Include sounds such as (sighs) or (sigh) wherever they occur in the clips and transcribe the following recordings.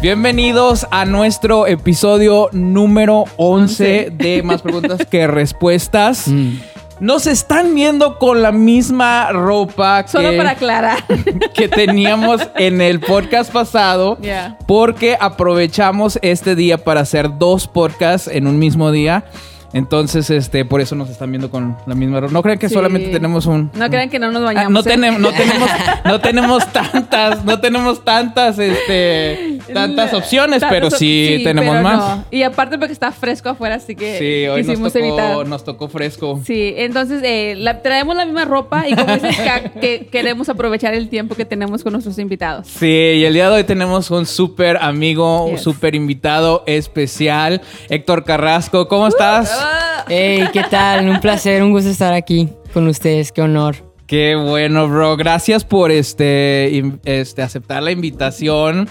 Bienvenidos a nuestro episodio número 11 de Más Preguntas que Respuestas. (laughs) Mm. Nos están viendo con la misma ropa Solo que, para aclarar. (laughs) que teníamos en el podcast pasado. Porque aprovechamos este día para hacer dos podcasts en un mismo día. Entonces, este, por eso nos están viendo con la misma ropa. No crean que Sí. solamente tenemos un. No crean que no nos Ah, bañamos. no, ¿eh? tenemos, no tenemos, (laughs) no tenemos tantas, no tenemos tantas, este, tantas opciones, pero sí, tenemos pero más. no. Y aparte porque está fresco afuera, así que Sí, hoy nos quisimos tocó, evitar. nos tocó fresco. Sí, entonces eh, la- traemos la misma ropa y como dices, que (laughs) queremos aprovechar el tiempo que tenemos con nuestros invitados. Sí, y el día de hoy tenemos un súper amigo, un súper invitado especial, Héctor Carrasco. ¿Cómo estás? Ah, Hey, ¿qué tal? Un placer, un gusto estar aquí con ustedes, qué honor. Qué bueno, bro. Gracias por este, este aceptar la invitación.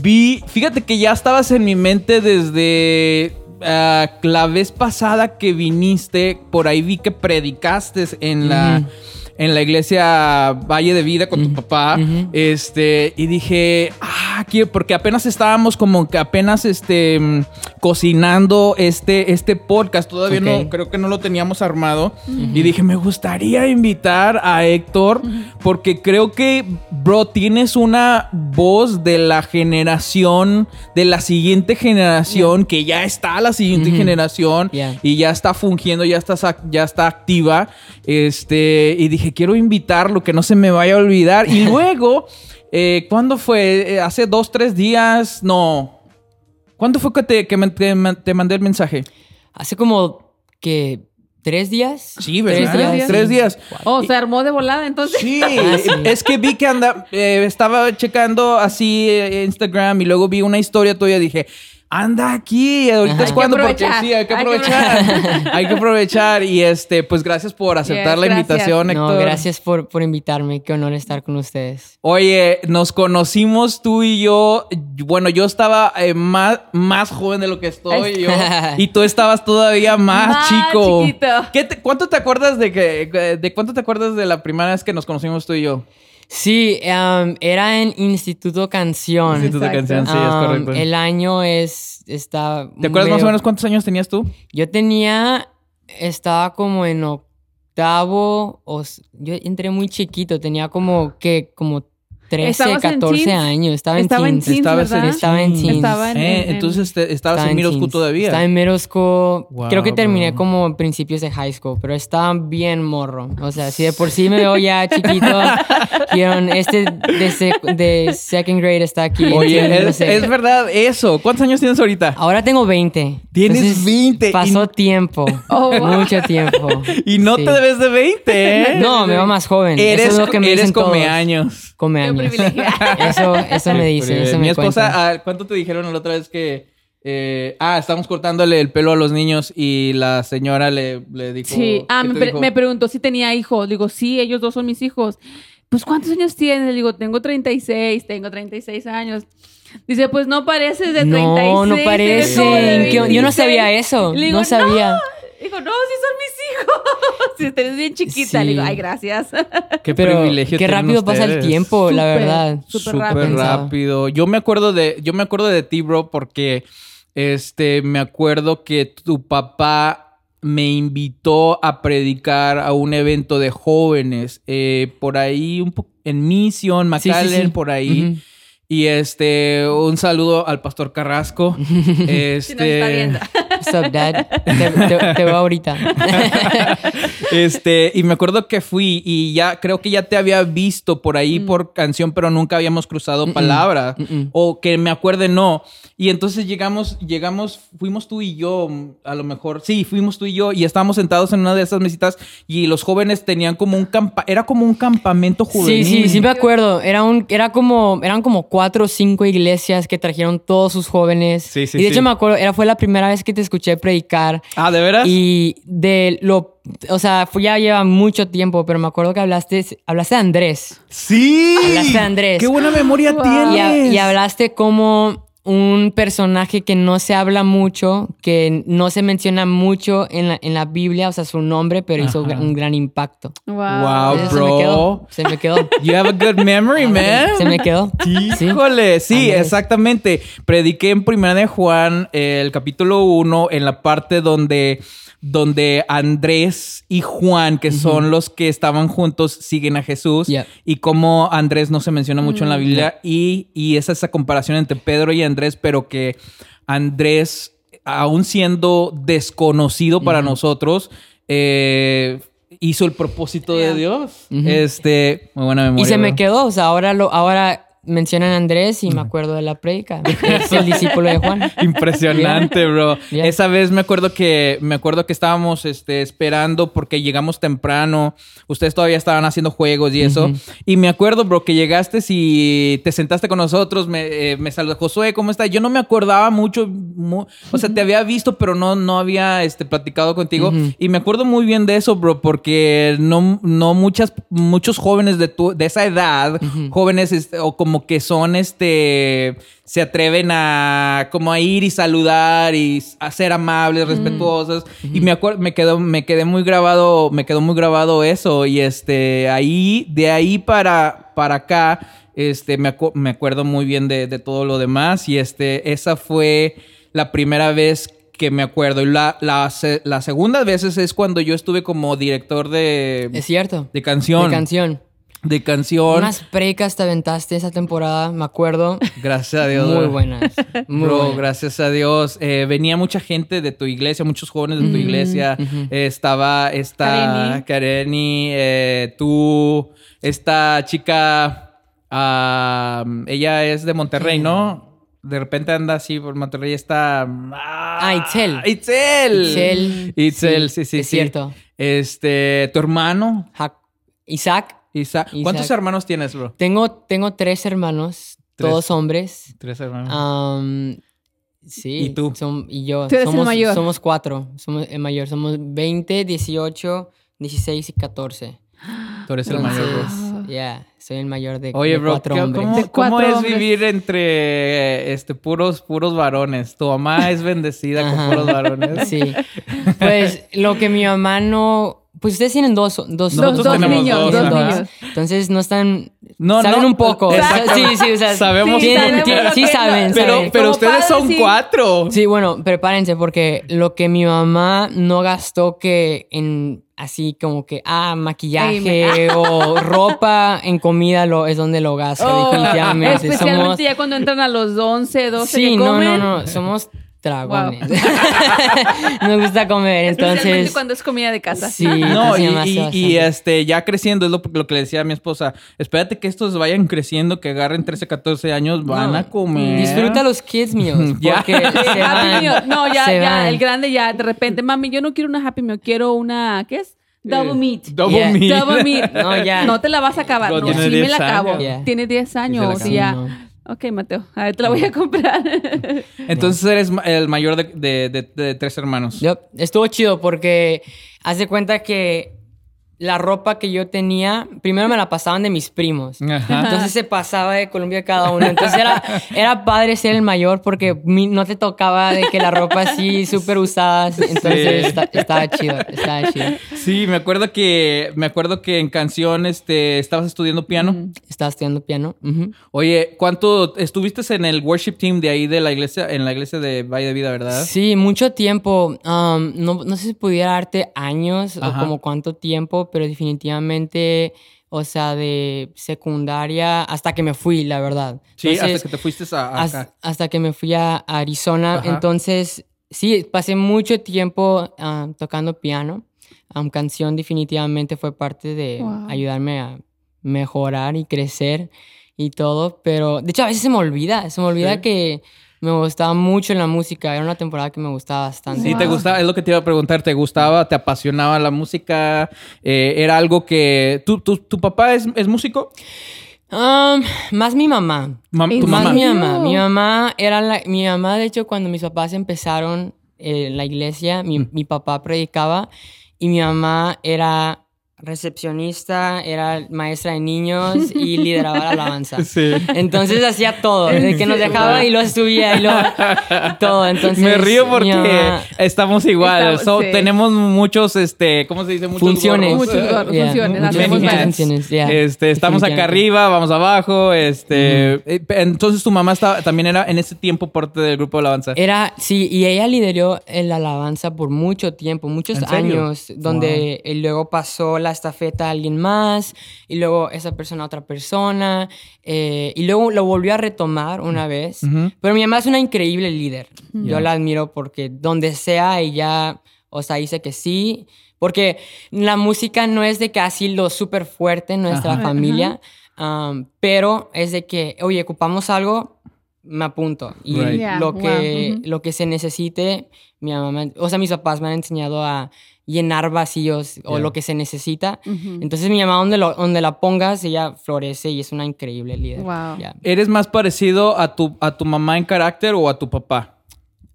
Vi, fíjate que ya estabas en mi mente desde ah, la vez pasada que viniste. Por ahí vi que predicaste en la. En la iglesia Valle de Vida con tu papá. Este. Y dije. Ah, quiero- porque apenas estábamos como que apenas este. mm, cocinando este, este podcast. Todavía no. Creo que no lo teníamos armado. Y dije, me gustaría invitar a Héctor. Porque creo que, bro, tienes una voz de la generación. De la siguiente generación. Que ya está la siguiente generación. Yeah. Y ya está fungiendo, ya está, ya está activa. Este, y dije, quiero invitarlo, que no se me vaya a olvidar. Y (laughs) luego, eh, ¿cuándo fue? Eh, Hace dos, tres días. No. ¿Cuándo fue que te, que me- te ma- te mandé el mensaje? Hace como que tres días. Sí, ¿verdad? Tres días. Tres días. Oh, se armó de volada entonces. Sí, (laughs) Ah, sí. es que vi que anda, eh, estaba checando así eh, Instagram y luego vi una historia tuya y dije, anda aquí, ahorita es cuando, porque sí, hay que aprovechar, hay que aprovechar y este, pues gracias por aceptar Yes, la gracias. invitación, Héctor. No, gracias por, por invitarme, qué honor estar con ustedes. Oye, nos conocimos tú y yo. Bueno, yo estaba eh, más, más joven de lo que estoy yo. (laughs) Y tú estabas todavía más, Más chico. chiquito. ¿Qué te- ¿Cuánto te acuerdas de que de cuánto te acuerdas de la primera vez que nos conocimos tú y yo? Sí, um, era en Instituto Canción. Instituto Exacto. Canción, sí, es Um, correcto. El año es, está... ¿Te acuerdas más o menos cuántos años tenías tú? Yo tenía, estaba como en octavo, o, yo entré muy chiquito, tenía como que, como 13, ¿Estabas en 14 teens? años, estaba en Estaba en teens. Estaba en teens. Estaba en- Eh, en- entonces te- estabas Estaba en teens. todavía. Estaba en. Wow, Creo que terminé bro. como en principios de high school, pero estaba bien morro. O sea, si de por sí me veo ya (laughs) chiquito, vieron, este de, sec- de second grade está aquí. Oye, es, verdad eso. ¿Cuántos años tienes ahorita? Ahora tengo 20. Tienes 20 y- Pasó tiempo. (laughs) Oh, wow. Mucho tiempo. Y no Sí. te ves de 20, ¿eh? No, me veo más joven. Eres, Eso es lo que me eres dicen todos. come años. Come años. Privilegiada. Eso, eso me dicen, eso Mi me esposa, ah, ¿cuánto te dijeron la otra vez que... eh, ah, estamos cortándole el pelo a los niños y la señora le, le dijo... Sí, ah, ¿qué me, te pre- dijo? me preguntó si tenía hijos. Digo, sí, ellos dos son mis hijos. Pues, ¿cuántos años tienes? Le digo, tengo 36, tengo 36 años. Dice, pues no pareces de 36. No, no parecen. Yo- no 26". sabía eso, Le digo, no sabía. Digo, no, sí son mis hijos. (laughs) Si eres bien chiquita. Sí. Le digo, ay, gracias. (laughs) Qué Pero privilegio qué rápido pasa el ustedes. tiempo, la verdad. súper Súper rápido. rápido. Yo me acuerdo de, yo me acuerdo de ti, bro, porque este, me acuerdo que tu papá me invitó a predicar a un evento de jóvenes eh, por ahí un po- en Mission, Sí, sí, McAllen, sí. por ahí. Y este, un saludo al pastor Carrasco. (laughs) este, Si nos está up, dad? Te, te- te veo ahorita. (laughs) este, y me acuerdo que fui y ya creo que ya te había visto por ahí por canción, pero nunca habíamos cruzado Mm-mm. palabra. Mm-mm. O que me acuerde, no. Y entonces llegamos, llegamos, fuimos tú y yo, a lo mejor, sí, fuimos tú y yo, y estábamos sentados en una de esas mesitas y los jóvenes tenían como un campa, era como un campamento juvenil. Sí, sí, sí me acuerdo. Era un, era como, eran como cuatro o cinco iglesias que trajeron todos sus jóvenes. Sí, sí, y de sí. hecho me acuerdo, era, fue la primera vez que te escuché predicar. Ah, ¿de veras? Y de lo, o sea, ya lleva mucho tiempo, pero me acuerdo que hablaste, hablaste de Andrés. Sí. Hablaste de Andrés. Qué buena memoria Wow. Y, tienes. ha- y hablaste como un personaje que no se habla mucho, que no se menciona mucho en la, en la Biblia, o sea, su nombre, pero hizo un gran impacto. Wow. Wow, bro. Se me quedó. Se me quedó. (laughs) You have a good memory, man. Se me quedó. Sí. Híjole, sí, Andrés. exactamente. Prediqué en Primera de Juan, eh, el capítulo 1, en la parte donde, donde Andrés y Juan, que son los que estaban juntos, siguen a Jesús. Yeah. Y cómo Andrés no se menciona mucho en la Biblia. Y, y es esa comparación entre Pedro y Andrés, pero que Andrés, aún siendo desconocido para nosotros, eh, hizo el propósito de. Dios. Este, muy buena memoria. Y se me quedó, o sea, ahora lo, ahora mencionan a Andrés y me acuerdo de la prédica. (laughs) Es el discípulo de Juan. Impresionante, bro. Yeah. Esa vez me acuerdo que me acuerdo que estábamos este, esperando porque llegamos temprano. Ustedes todavía estaban haciendo juegos y eso. Y me acuerdo, bro, que llegaste y te sentaste con nosotros. Me, eh, me saludó Josué, ¿cómo estás? Yo no me acordaba mucho. mu- o sea, te había visto, pero no, no había este, platicado contigo. Y me acuerdo muy bien de eso, bro, porque no, no muchas, muchos jóvenes de, tu, de esa edad, jóvenes este, o como que son este se atreven a como a ir y saludar y a ser amables, respetuosos. Y me acuerdo me quedó me quedé muy grabado, me quedó muy grabado eso. Y este ahí de ahí para para acá este me, acu- me acuerdo muy bien de, de todo lo demás. Y este esa fue la primera vez que me acuerdo. Y la, la, se- las segundas veces es cuando yo estuve como director de, Es cierto. de canción. De canción. De canción Unas precas te aventaste esa temporada, me acuerdo. gracias a Dios Muy buenas. Muy Bro, buenas. gracias a Dios. Eh, venía mucha gente de tu iglesia, muchos jóvenes de tu iglesia. Eh, estaba esta Kareni. Kareni, eh, tú, esta chica, ah, ella es de Monterrey, ¿no? De repente anda así por Monterrey, está... Ah, Itzel. Itzel. Itzel. Itzel, sí, sí, es sí. cierto. Este, tu hermano, Isaac. Isaac. ¿Cuántos Isaac. hermanos tienes, bro? Tengo, tengo tres hermanos, Tres. todos hombres. Tres hermanos. Sí. ¿Y tú? som- y yo. Tú eres el somos, mayor. Somos cuatro. Somos el mayor. Somos 20, 18, 16 y 14. Tú eres el mayor, bro. Ya, soy el mayor de, Oye, de bro, cuatro ¿qué- hombres. ¿cómo, De cómo cuatro es hombres. vivir entre este, puros, puros varones? Tu mamá es bendecida con puros varones. Sí. Pues lo que mi mamá no. Pues ustedes tienen dos, dos, Nosotros dos tenemos niños, dos, dos ajá. niños. Entonces no están. No, saben no, un poco. exacto. Sí, sí, o sea. Sabemos tienen- sabemos tienen- sí saben, Pero, saben. pero ustedes padres, son sí. cuatro. Sí, bueno, prepárense porque lo que mi mamá no gastó que en así como que, ah, maquillaje (laughs) o ropa en comida lo, es donde lo gasta, Oh, definitivamente. especialmente Somos, ya cuando entran a los 11, 12 sí, que no, comen. no, no, somos dragones. Nos (laughs) gusta comer, entonces... cuando es comida de casa. Sí, (laughs) No, y, y- y, este, ya creciendo, es lo, lo que le decía a mi esposa. Espérate que estos vayan creciendo, que agarren 13, 14 años, van No, a comer. Disfruta los kids meals. (laughs) Ya. Se Happy van, Meal. No, ya, se ya, van. el grande ya, de repente, mami, yo no quiero una Happy Meal, quiero una, ¿qué es? Double Eh, meat. Double Yeah. meat. Double meat. No, ya. No te la vas a acabar. No, tiene sí me 10 la acabo. Yeah. Tiene 10 años y ya. Sí, no. Ok, Mateo, a ver, te la voy a comprar. (laughs) Entonces eres el mayor de, de- de- de tres hermanos. Yup, Estuvo chido porque haz de cuenta que la ropa que yo tenía, primero me la pasaban de mis primos. Ajá. Entonces se pasaba de Colombia cada uno. Entonces era, era padre ser el mayor porque mi- no te tocaba de que la ropa así súper usada. Entonces Sí. estaba chido, estaba chido. Sí, me acuerdo que me acuerdo que en canción este estabas estudiando piano. Estaba estudiando piano. Oye, ¿cuánto estuviste en el worship team de ahí de la iglesia en la iglesia de Valle de Vida, verdad? Sí, mucho tiempo. Um, no, no sé si pudiera darte años Ajá. o como cuánto tiempo, pero definitivamente, o sea, de secundaria hasta que me fui, la verdad. Sí, Entonces, hasta que te fuiste a hasta que me fui a Arizona. Ajá. Entonces, sí, pasé mucho tiempo ah, tocando piano. Um, canción definitivamente fue parte de Wow. ayudarme a mejorar y crecer y todo. Pero, de hecho, a veces se me olvida. Se me olvida Sí. que me gustaba mucho la música. Era una temporada que me gustaba bastante. Sí, te gustaba, es lo que te iba a preguntar, ¿te gustaba, te apasionaba la música? Eh, ¿Era algo que... ¿Tu, tu, tu papá es, es músico? Um, más mi mamá. Mam- ¿En ¿Tu Más mamá? mi mamá. Mi mamá era la, mi mamá, de hecho, cuando mis papás empezaron eh, la iglesia, mi, mi papá predicaba y mi mamá era recepcionista, era maestra de niños y lideraba la alabanza. (laughs) Sí. Entonces hacía todo, de que nos dejaba y lo subía y lo (laughs) todo. Entonces Me río porque mamá- estamos igual. Estamos- So, sí. Tenemos muchos, este, ¿cómo se dice? Muchos Funciones. gorros. Muchos gorros, Yeah, funciones, muchas hacemos muchas varias. funciones, yeah. Este, estamos acá arriba, vamos abajo. Este, eh, entonces tu mamá estaba, también era en ese tiempo parte del grupo de alabanza. Era, sí, y ella lideró la alabanza por mucho tiempo, muchos años, donde y luego pasó la estafeta a alguien más, y luego esa persona a otra persona, eh, y luego lo volvió a retomar una vez. Ujú. Pero mi mamá es una increíble líder. Yo la admiro porque donde sea ella, o sea, dice que sí. Porque la música no es de que así lo súper fuerte en nuestra Ajá. familia, um, pero es de que, oye, ocupamos algo, me apunto. Y Right. Yeah, lo, wow, que, ujú. lo que se necesite, mi mamá, o sea, mis papás me han enseñado a llenar vacíos o Yeah. lo que se necesita. Entonces mi mamá, donde, lo, donde la pongas, ella florece y es una increíble líder. Wow. Yeah. ¿Eres más parecido a tu, a tu mamá en carácter o a tu papá?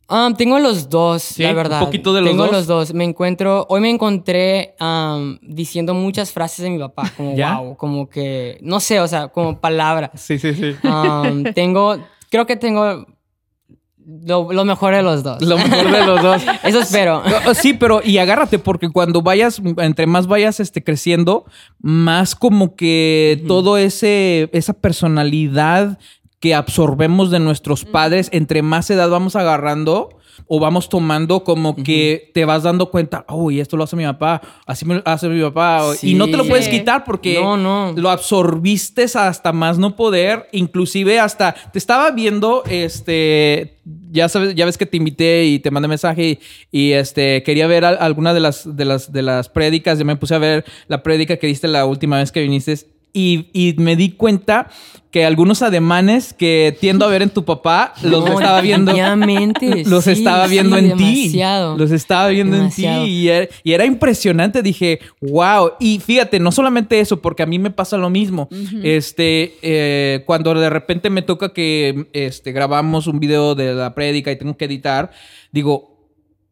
Um, tengo los dos, Sí, la un verdad. poquito de los tengo dos. los dos. Me encuentro, hoy me encontré um, diciendo muchas frases de mi papá, como (laughs) ¿Ya? wow, como que, no sé, o sea, como palabras. Sí, sí, sí. Um, (laughs) tengo, creo que tengo lo, lo mejor de los dos. Lo mejor de los dos. (laughs) Eso espero. Sí, pero y agárrate porque cuando vayas, entre más vayas este, creciendo, más como que todo ese, esa personalidad que absorbemos de nuestros padres, entre más edad vamos agarrando o vamos tomando, como que te vas dando cuenta, oh, y esto lo hace mi papá, así me lo hace mi papá, y no te lo puedes quitar porque No, no. lo absorbiste hasta más no poder, inclusive hasta te estaba viendo, este, ya sabes, ya ves que te invité y te mandé mensaje y, y, este quería ver al- alguna de las de las de las prédicas, ya me puse a ver la prédica que diste la última vez que viniste y, y me di cuenta que algunos ademanes que tiendo a ver en tu papá los No, estaba viendo (laughs) los sí, estaba viendo sí, en ti. Los estaba viendo Demasiado. en ti y era, y era impresionante. Dije, wow. Y fíjate, no solamente eso, porque a mí me pasa lo mismo. Este, eh, cuando de repente me toca que este, grabamos un video de la prédica y tengo que editar, digo,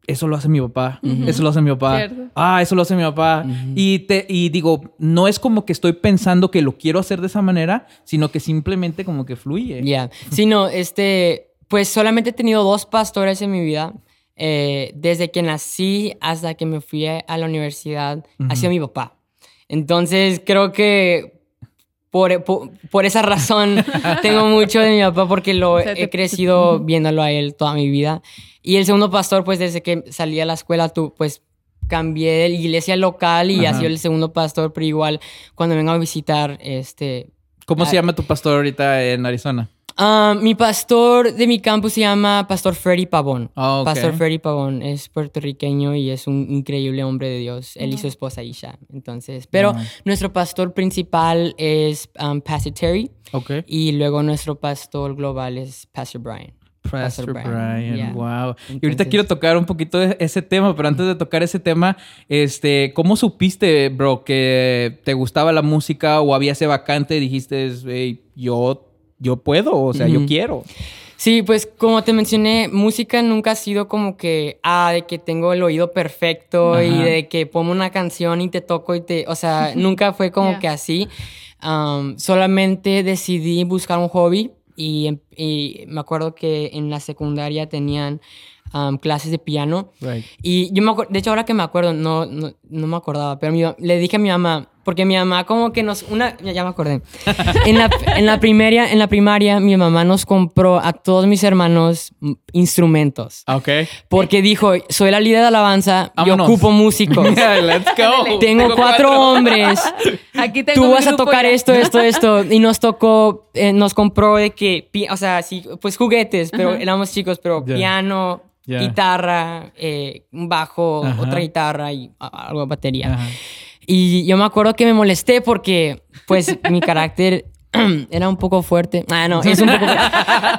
eso lo hace mi papá. Eso lo hace mi papá. Cierto. Ah, eso lo hace mi papá. y, te, y digo, no es como que estoy pensando que lo quiero hacer de esa manera, sino que simplemente como que fluye. Ya. Sí, no, este, pues solamente he tenido dos pastores en mi vida. Eh, desde que nací hasta que me fui a a la universidad, ha sido mi papá. Entonces, creo que por, por, por esa razón (laughs) tengo mucho de mi papá porque lo O sea, te- he crecido (laughs) viéndolo a él toda mi vida. Y el segundo pastor, pues desde que salí a la escuela, tú, pues cambié de iglesia local y ha sido el segundo pastor, pero igual cuando vengo a visitar, este, ¿Cómo se llama tu pastor ahorita en Arizona? Ah, mi pastor de mi campus se llama Pastor Freddy Pavón. Ah. Pastor Freddy Pavón es puertorriqueño y es un increíble hombre de Dios. Él y su esposa Isha. Entonces, pero nuestro pastor principal es um, Pastor Terry Ok. y luego nuestro pastor global es Pastor Brian. Pastor Pastor Brian, Brian, yeah. wow. y ahorita quiero tocar un poquito de ese tema, pero antes de tocar ese tema, este, ¿cómo supiste, bro, que te gustaba la música o había ese vacante y dijiste, "Hey, yo, yo puedo, o sea, yo quiero? Sí, pues como te mencioné, música nunca ha sido como que, ah, de que tengo el oído perfecto y de que pongo una canción y te toco y te, o sea, (laughs) nunca fue como Yeah. que así. Um, solamente decidí buscar un hobby y, em- y me acuerdo que en la secundaria tenían um, clases de piano Right. y yo me acuerdo, de hecho ahora que me acuerdo, no, no, no me acordaba, pero mi le dije a mi mamá, porque mi mamá como que nos, una, ya, ya me acordé, en la, en, la primaria, en la primaria mi mamá nos compró a todos mis hermanos instrumentos, Ok. porque dijo, soy la líder de alabanza, Vámonos. yo ocupo músicos. (laughs) Yeah, let's go. Tengo cuatro hombres. (laughs) Aquí tengo Tú vas a tocar ya. esto, esto, esto. Y nos tocó, eh, nos compró de que, o sea, sí, pues juguetes, pero Ajá. éramos chicos, pero Ya. piano, Ya. guitarra, eh, un bajo, Ajá. otra guitarra y algo de batería. Ajá. Y yo me acuerdo que me molesté porque, pues, mi carácter (clears throat) era un poco fuerte. Ah, no, es un poco fuerte.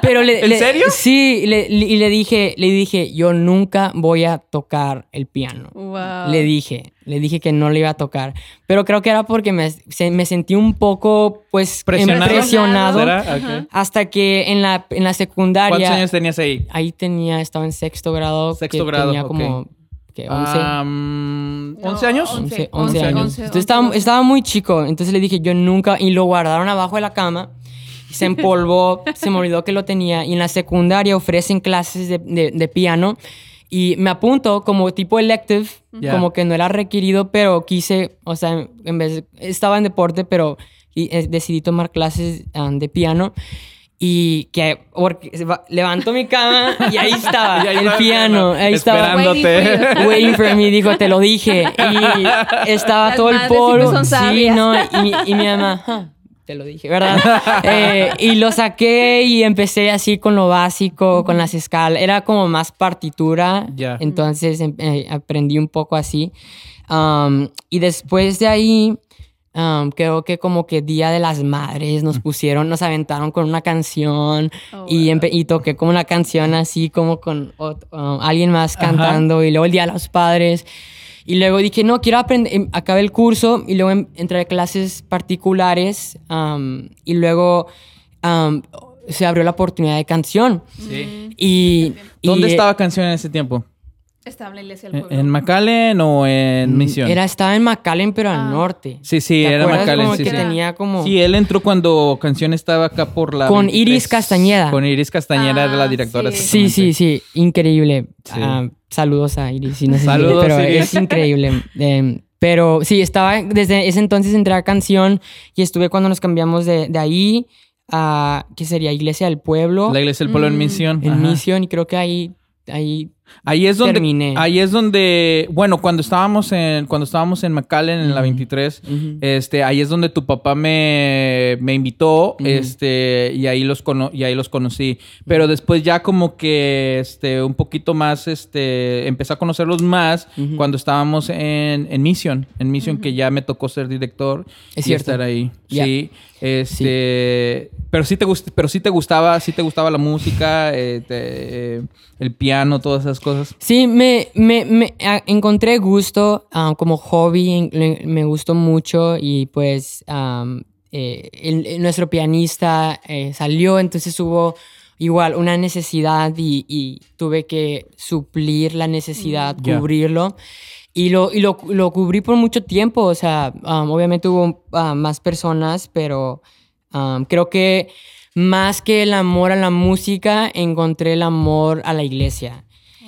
Pero le, ¿En le- serio? Sí, le- le- y le dije, le dije, yo nunca voy a tocar el piano. Wow. Le dije, le dije que no le iba a tocar. Pero creo que era porque me, se- me sentí un poco, pues, ¿Presionado? Hasta que en la, en la secundaria... ¿Cuántos años tenías ahí? Ahí tenía, estaba en sexto grado. Sexto que grado, Tenía como ¿qué? 11. Am, No, 11 años. 11, 11 11 años. once, Entonces estaba, estaba muy chico. Entonces le dije, yo nunca. Y lo guardaron abajo de la cama. Se empolvó, (laughs) se me olvidó que lo tenía. Y en la secundaria ofrecen clases de, de- de piano. Y me apunto como tipo elective, Ya. como que no era requerido, pero quise, o sea, en vez de- estaba en deporte, pero y, eh, decidí tomar clases ah, de piano. Y que levanto mi cama y ahí estaba (laughs) Y ahí el piano. Ahí estaba esperándote. (laughs) waiting for me, dijo, te lo dije. Y (laughs) estaba Las todo el polvo. Sí, no, y, y mi mamá, "Ah, te lo dije, ¿verdad? Eh, y lo saqué y empecé así con lo básico, con las escalas. Era como más partitura. Entonces em- eh, aprendí un poco así. Um, y después de ahí, um, creo que como que Día de las Madres nos pusieron, nos aventaron con una canción Oh, y, y toqué como una canción así como con um, alguien más Ajá. cantando y luego el Día de los Padres. Y luego dije, no, quiero aprender, em, acabé el curso y luego em- entré a clases particulares um, y luego um, se abrió la oportunidad de canción. Sí. Y, y, ¿Dónde eh, estaba canción en ese tiempo? Estaba en la iglesia del ¿En, pueblo. en McAllen o en Misión? Mm, Era, estaba en McAllen, pero Ah. al norte. Sí, sí, ¿Te era? McAllen, Como sí, que sí. tenía como... Sí, él entró cuando canción estaba acá por la. Con 23. Iris Castañeda. Con Iris Castañeda, era la Ah, directora. sí. Sí, sí, sí, increíble. Sí. Ah, saludos a Iris. Saludos, pero Iris. es increíble. (laughs) Eh, pero sí, estaba desde ese entonces entré a canción y estuve cuando nos cambiamos de, de ahí a, ¿qué sería? Iglesia del Pueblo, La iglesia del pueblo en Mm. Misión. en Ajá. Misión, y creo que ahí, ahí Ahí es donde Terminé. ahí es donde bueno, cuando estábamos en cuando estábamos en McAllen en la 23, Ujú. este ahí es donde tu papá me, me invitó, este y ahí los cono- y ahí los conocí, pero después ya como que este un poquito más este empecé a conocerlos más cuando estábamos en en Mission, en Mission que ya me tocó ser director Es y cierto. estar ahí. Sí, este, pero sí te pero sí te gustaba, sí te gustaba la música, eh, te- eh, el piano, todas esas cosas. Sí, me, me, me a- encontré gusto ah, como hobby, me gustó mucho y pues eh, el- el- nuestro pianista eh, salió, entonces hubo igual una necesidad y, y tuve que suplir la necesidad, Ya. cubrirlo. Y, lo, y lo, lo cubrí por mucho tiempo, o sea, am, obviamente hubo ah, más personas, pero creo que más que el amor a la música, encontré el amor a la iglesia.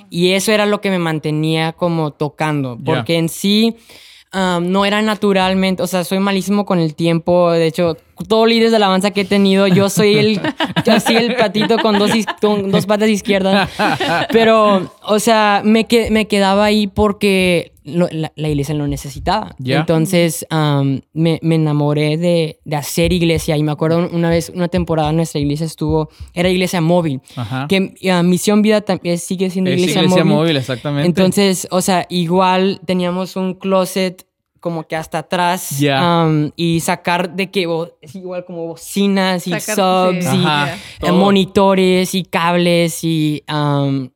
Y eso era lo que me mantenía como tocando, porque en sí um, no era naturalmente, o sea, soy malísimo con el tiempo, de hecho, todos líderes de alabanza que he tenido, yo soy el, (laughs) yo soy el patito con dos, is- con dos patas izquierdas, (laughs) pero, o sea, me, que- me quedaba ahí porque lo- la, la iglesia lo necesitaba. Entonces, um, me, me enamoré de, de hacer iglesia y me acuerdo una vez, una temporada nuestra iglesia estuvo, era iglesia móvil, Ajá. que uh, Misión Vida también sigue siendo Es iglesia, iglesia móvil. móvil. exactamente. Entonces, o sea, igual teníamos un closet como que hasta atrás um, y sacar de que es igual como bocinas y Sacar- subs sí. y Ajá, eh, todo. monitores y cables y um,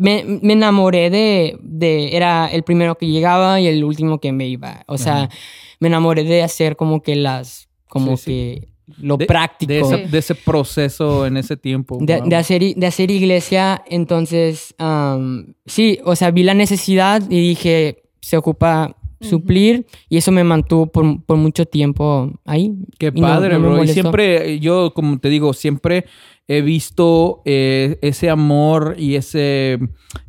me, me enamoré de, de era el primero que llegaba y el último que me iba o sea Ajá. me enamoré de hacer como que las como Sí, sí. que lo De- práctico De, ese, Sí. de ese proceso en ese tiempo. de, wow. de hacer, de hacer iglesia, entonces, sí, o sea, vi la necesidad y dije, se ocupa suplir y eso me mantuvo por, por mucho tiempo ahí. Qué no- padre, no bro. Y siempre, yo, como te digo, siempre he visto eh, ese amor y ese,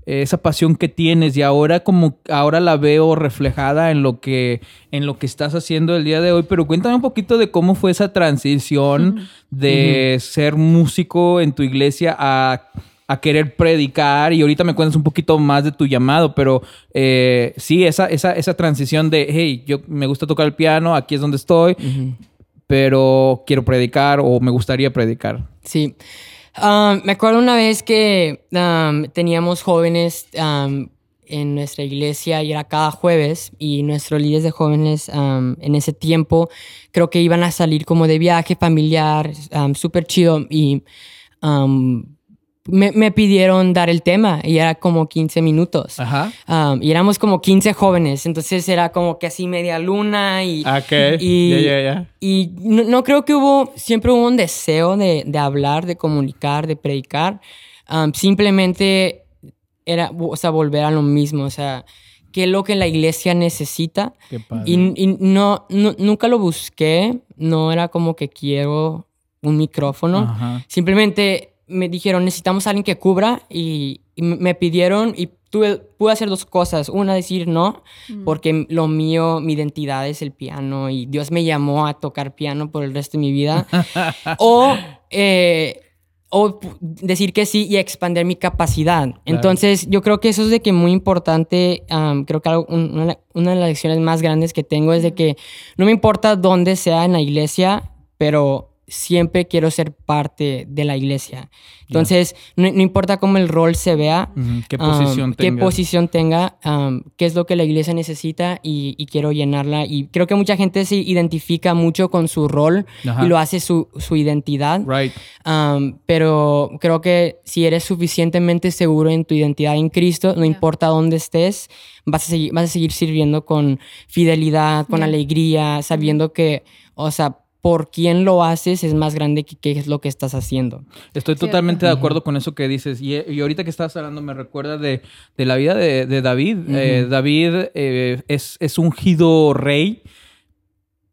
esa pasión que tienes. Y ahora, como ahora la veo reflejada en lo que, en lo que estás haciendo el día de hoy. Pero cuéntame un poquito de cómo fue esa transición de ser músico en tu iglesia a a querer predicar y ahorita me cuentas un poquito más de tu llamado, pero eh, sí, esa, esa, esa transición de, hey, yo me gusta tocar el piano, aquí es donde estoy. Pero quiero predicar o me gustaría predicar. Sí. Am, me acuerdo una vez que am, teníamos jóvenes am, en nuestra iglesia y era cada jueves y nuestros líderes de jóvenes en ese tiempo creo que iban a salir como de viaje familiar, am, súper chido y me, me pidieron dar el tema y era como 15 minutos. Ajá. Am, y éramos como 15 jóvenes, entonces era como que así media luna y... Ok. Y, y no, no creo que hubo, siempre hubo un deseo de, de hablar, de comunicar, de predicar. Um, simplemente era, o sea, volver a lo mismo, o sea, qué es lo que la iglesia necesita. Qué padre. Y, y no, no- nunca lo busqué, no era como que quiero un micrófono. Ajá. Simplemente me dijeron, necesitamos a alguien que cubra y, y me pidieron y tuve, pude hacer dos cosas. Una, decir no, porque lo mío, mi identidad es el piano y Dios me llamó a tocar piano por el resto de mi vida. (laughs) o, eh, o decir que sí y expandir mi capacidad. Entonces, yo creo que eso es de que muy importante. creo que algo- una, una de las lecciones más grandes que tengo es de que no me importa dónde sea en la iglesia, pero siempre quiero ser parte de la iglesia. Entonces, no, no importa cómo el rol se vea, Ujú, ¿Qué um, posición qué tengas? posición tenga, um, qué es lo que la iglesia necesita y, y quiero llenarla. Y creo que mucha gente se identifica mucho con su rol y lo hace su, su identidad. Right. Um, pero creo que si eres suficientemente seguro en tu identidad en Cristo, no importa dónde estés, vas a seguir, vas a seguir sirviendo con fidelidad, con Yeah. alegría, sabiendo que, o sea, por quién lo haces es más grande que qué es lo que estás haciendo. Estoy Cierto. totalmente de acuerdo con eso que dices. Y, y ahorita que estabas hablando me recuerda de, de la vida de, de David. Eh, David eh, es, es ungido rey,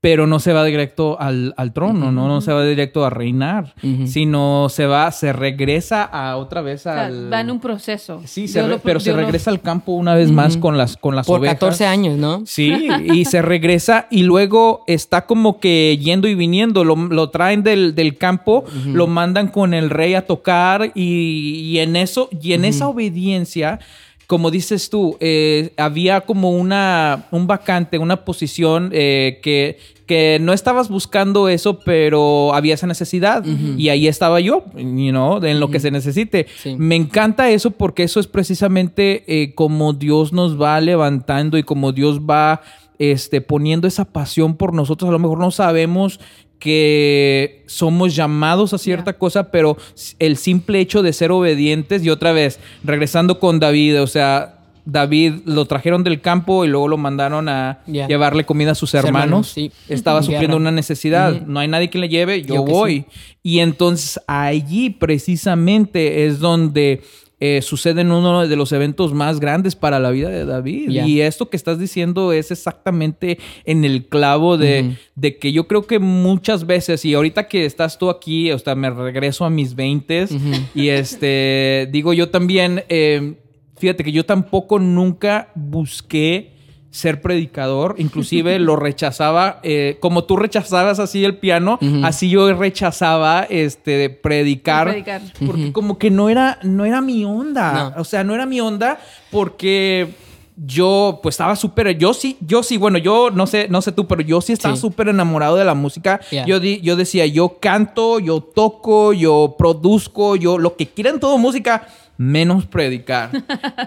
pero no se va directo al, al trono, ¿no? No se va directo a reinar, sino se va, se regresa a otra vez O sea, al... va en un proceso. Sí, se re- lo- pero se lo- regresa al campo una vez más con las, con las Por ovejas. 14 años, ¿no? Sí, (laughs) y se regresa y luego está como que yendo y viniendo. Lo, lo traen del, del campo, lo mandan con el rey a tocar y, y en eso, y en esa obediencia, como dices tú, eh, había como una, un vacante, una posición eh, que, que no estabas buscando eso, pero había esa necesidad. Y ahí estaba yo, you know, en lo que se necesite. Sí. Me encanta eso porque eso es precisamente eh, como Dios nos va levantando y como Dios va este, poniendo esa pasión por nosotros. A lo mejor no sabemos que somos llamados a cierta cosa, pero el simple hecho de ser obedientes y otra vez, regresando con David, o sea, David lo trajeron del campo y luego lo mandaron a llevarle comida a sus hermanos, hermanos. sí. Estaba (laughs) sufriendo una necesidad. No hay nadie que le lleve, yo, voy. sí. Y entonces allí precisamente es donde eh, suceden uno de los eventos más grandes para la vida de David. Y esto que estás diciendo es exactamente en el clavo de, que yo creo que muchas veces, y ahorita que estás tú aquí, o sea, me regreso a mis 20 y este, digo yo también, eh, fíjate que yo tampoco nunca busqué ser predicador, inclusive lo (laughs) rechazaba, eh, como tú rechazabas así el piano, así yo rechazaba este de predicar, Predicar. porque como que no era, no era mi onda, No. o sea, no era mi onda porque yo pues estaba súper, yo sí, yo sí, bueno, yo no sé, no sé tú, pero yo sí estaba Sí. súper enamorado de la música. Yeah. Yo, di- yo decía, yo canto, yo toco, yo produzco, yo lo que quieran todo música, menos predicar.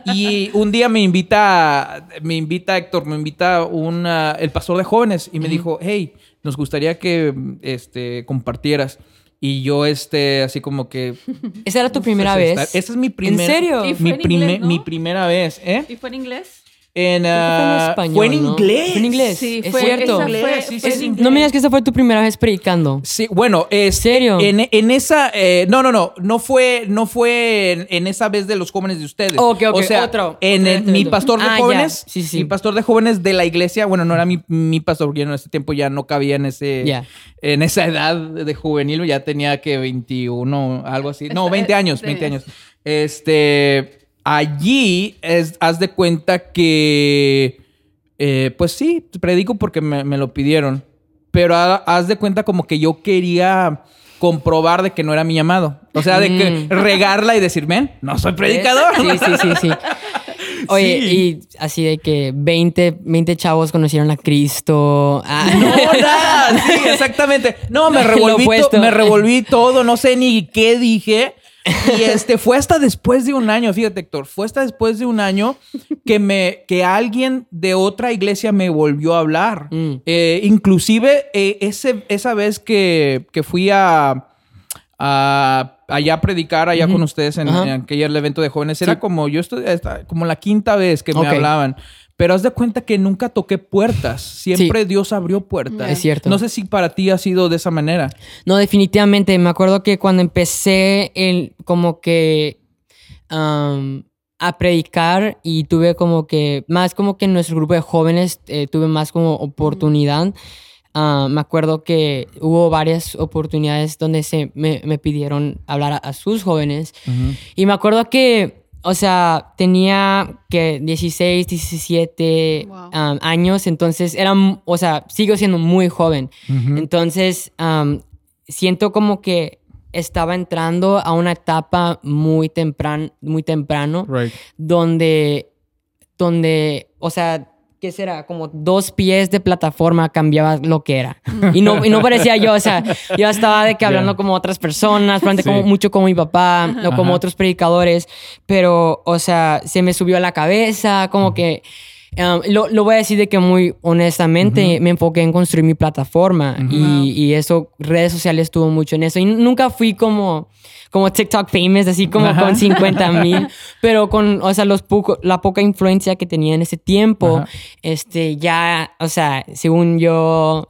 y un día me invita, me invita Héctor, me invita una, el pastor de jóvenes y me dijo, hey, nos gustaría que este, compartieras. Y yo, este, así como que... (laughs) ¿Esa era tu primera pues, vez? esta- Esa es mi primera... serio? Y fue Mi, en primer- inglés, ¿no? mi primera vez, ¿eh? ¿Y fue en inglés? En, que fue en ah, español, fue en ¿no? inglés. Fue en inglés. Sí, es fue- cierto. fue- sí, fue sí, en sí. inglés. No me digas que esa fue tu primera vez predicando. Sí, bueno, es serio? En, en esa, eh, no, no, no, no fue, no fue en, en esa vez de los jóvenes de ustedes. Ok, ok, o sea, otro, en otro el- mi pastor de Ah, ya. jóvenes, Sí, sí. mi pastor de jóvenes de la iglesia, bueno, no era mi, mi pastor, porque yo en ese tiempo ya no cabía en ese, en esa edad de juvenil, ya tenía que 21, algo así, no, 20 años, 20 años. Este, allí es, haz de cuenta que, eh, pues sí, predico porque me, me lo pidieron. Pero ha- haz de cuenta como que yo quería comprobar de que no era mi llamado. O sea, de que Mm. regarla y decir, ven, no soy predicador. Sí, sí, sí, sí. (laughs) Oye, Sí. y así de que 20, 20 chavos conocieron a Cristo. Ah, (laughs) No, nada, sí, exactamente. No, me (laughs) revolví, me revolví todo, no sé ni qué dije. Y (laughs) este fue hasta después de un año, fíjate, Héctor, fue hasta después de un año que me que alguien de otra iglesia me volvió a hablar. Mm. Eh, inclusive eh, ese, esa vez que, que fui a, a- allá a predicar allá con ustedes en, en aquel evento de jóvenes, era Sí. como yo estoy como la quinta vez que me hablaban. Pero haz de cuenta que nunca toqué puertas. Siempre Dios abrió puertas. Es cierto. No sé si para ti ha sido de esa manera. No, definitivamente. Me acuerdo que cuando empecé el, como que a predicar y tuve como que, más como que en nuestro grupo de jóvenes eh, tuve más como oportunidad. Ah, me acuerdo que hubo varias oportunidades donde se me, me pidieron hablar a, a sus jóvenes. Y me acuerdo que, o sea, tenía que 16, 17 Wow. um, años, entonces era, o sea, sigo siendo muy joven. Entonces, um, siento como que estaba entrando a una etapa muy temprano, muy temprano, Right. donde, donde, o sea, ¿qué será? Como dos pies de plataforma cambiaba lo que era. Y no, y no parecía yo, o sea, yo estaba de que hablando como otras personas, probablemente Sí. como, mucho como mi papá o como Ajá. otros predicadores, pero, o sea, se me subió a la cabeza, como que... um, lo, lo voy a decir de que muy honestamente me enfoqué en construir mi plataforma y, y eso, redes sociales estuvo mucho en eso. Y nunca fui como, como TikTok famous, así como Ajá. con 50 (laughs) mil, pero con, o sea, los poco, la poca influencia que tenía en ese tiempo, Ajá. este, ya, o sea, según yo,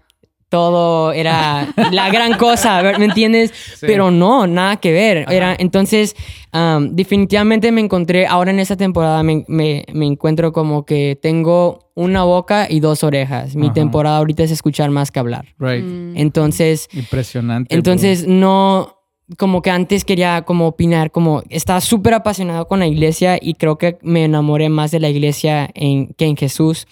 todo era la gran cosa, ¿me (laughs) entiendes? Sí. Pero no, nada que ver. Era, entonces, um, definitivamente me encontré, ahora en esta temporada me, me- me encuentro como que tengo una boca y dos orejas. Mi Ajá. temporada ahorita es escuchar más que hablar. Right. Mm. Entonces, Impresionante. entonces no, como que antes quería como opinar, como estaba súper apasionado con la iglesia y creo que me enamoré más de la iglesia en, que en Jesús.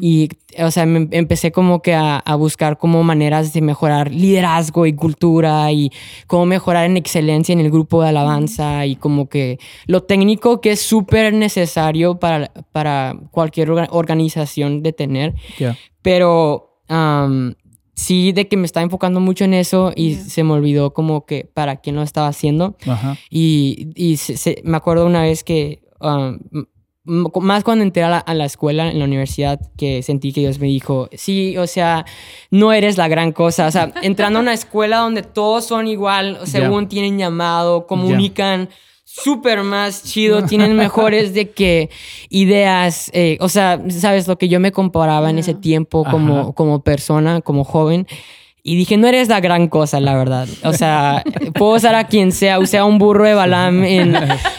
Y, o sea, me empecé como que a, a buscar como maneras de mejorar liderazgo y cultura y cómo mejorar en excelencia en el grupo de alabanza y como que lo técnico que es súper necesario para, para cualquier orga- organización de tener. Yeah. Pero sí, de que me estaba enfocando mucho en eso y se me olvidó como que para quién lo estaba haciendo. Ajá. Y, y se- se- me acuerdo una vez que, um, más cuando entré a la, a la escuela, en la universidad, que sentí que Dios me dijo, sí, o sea, no eres la gran cosa. O sea, entrando a una escuela donde todos son igual, según tienen llamado, comunican. Súper más chido, tienen mejores de que ideas, eh, o sea, sabes lo que yo me comparaba en ese tiempo como, Ajá. como persona, como joven, y dije, no eres la gran cosa, la verdad. O sea, (laughs) puedo usar a quien sea, usé a un burro de Balaam, en-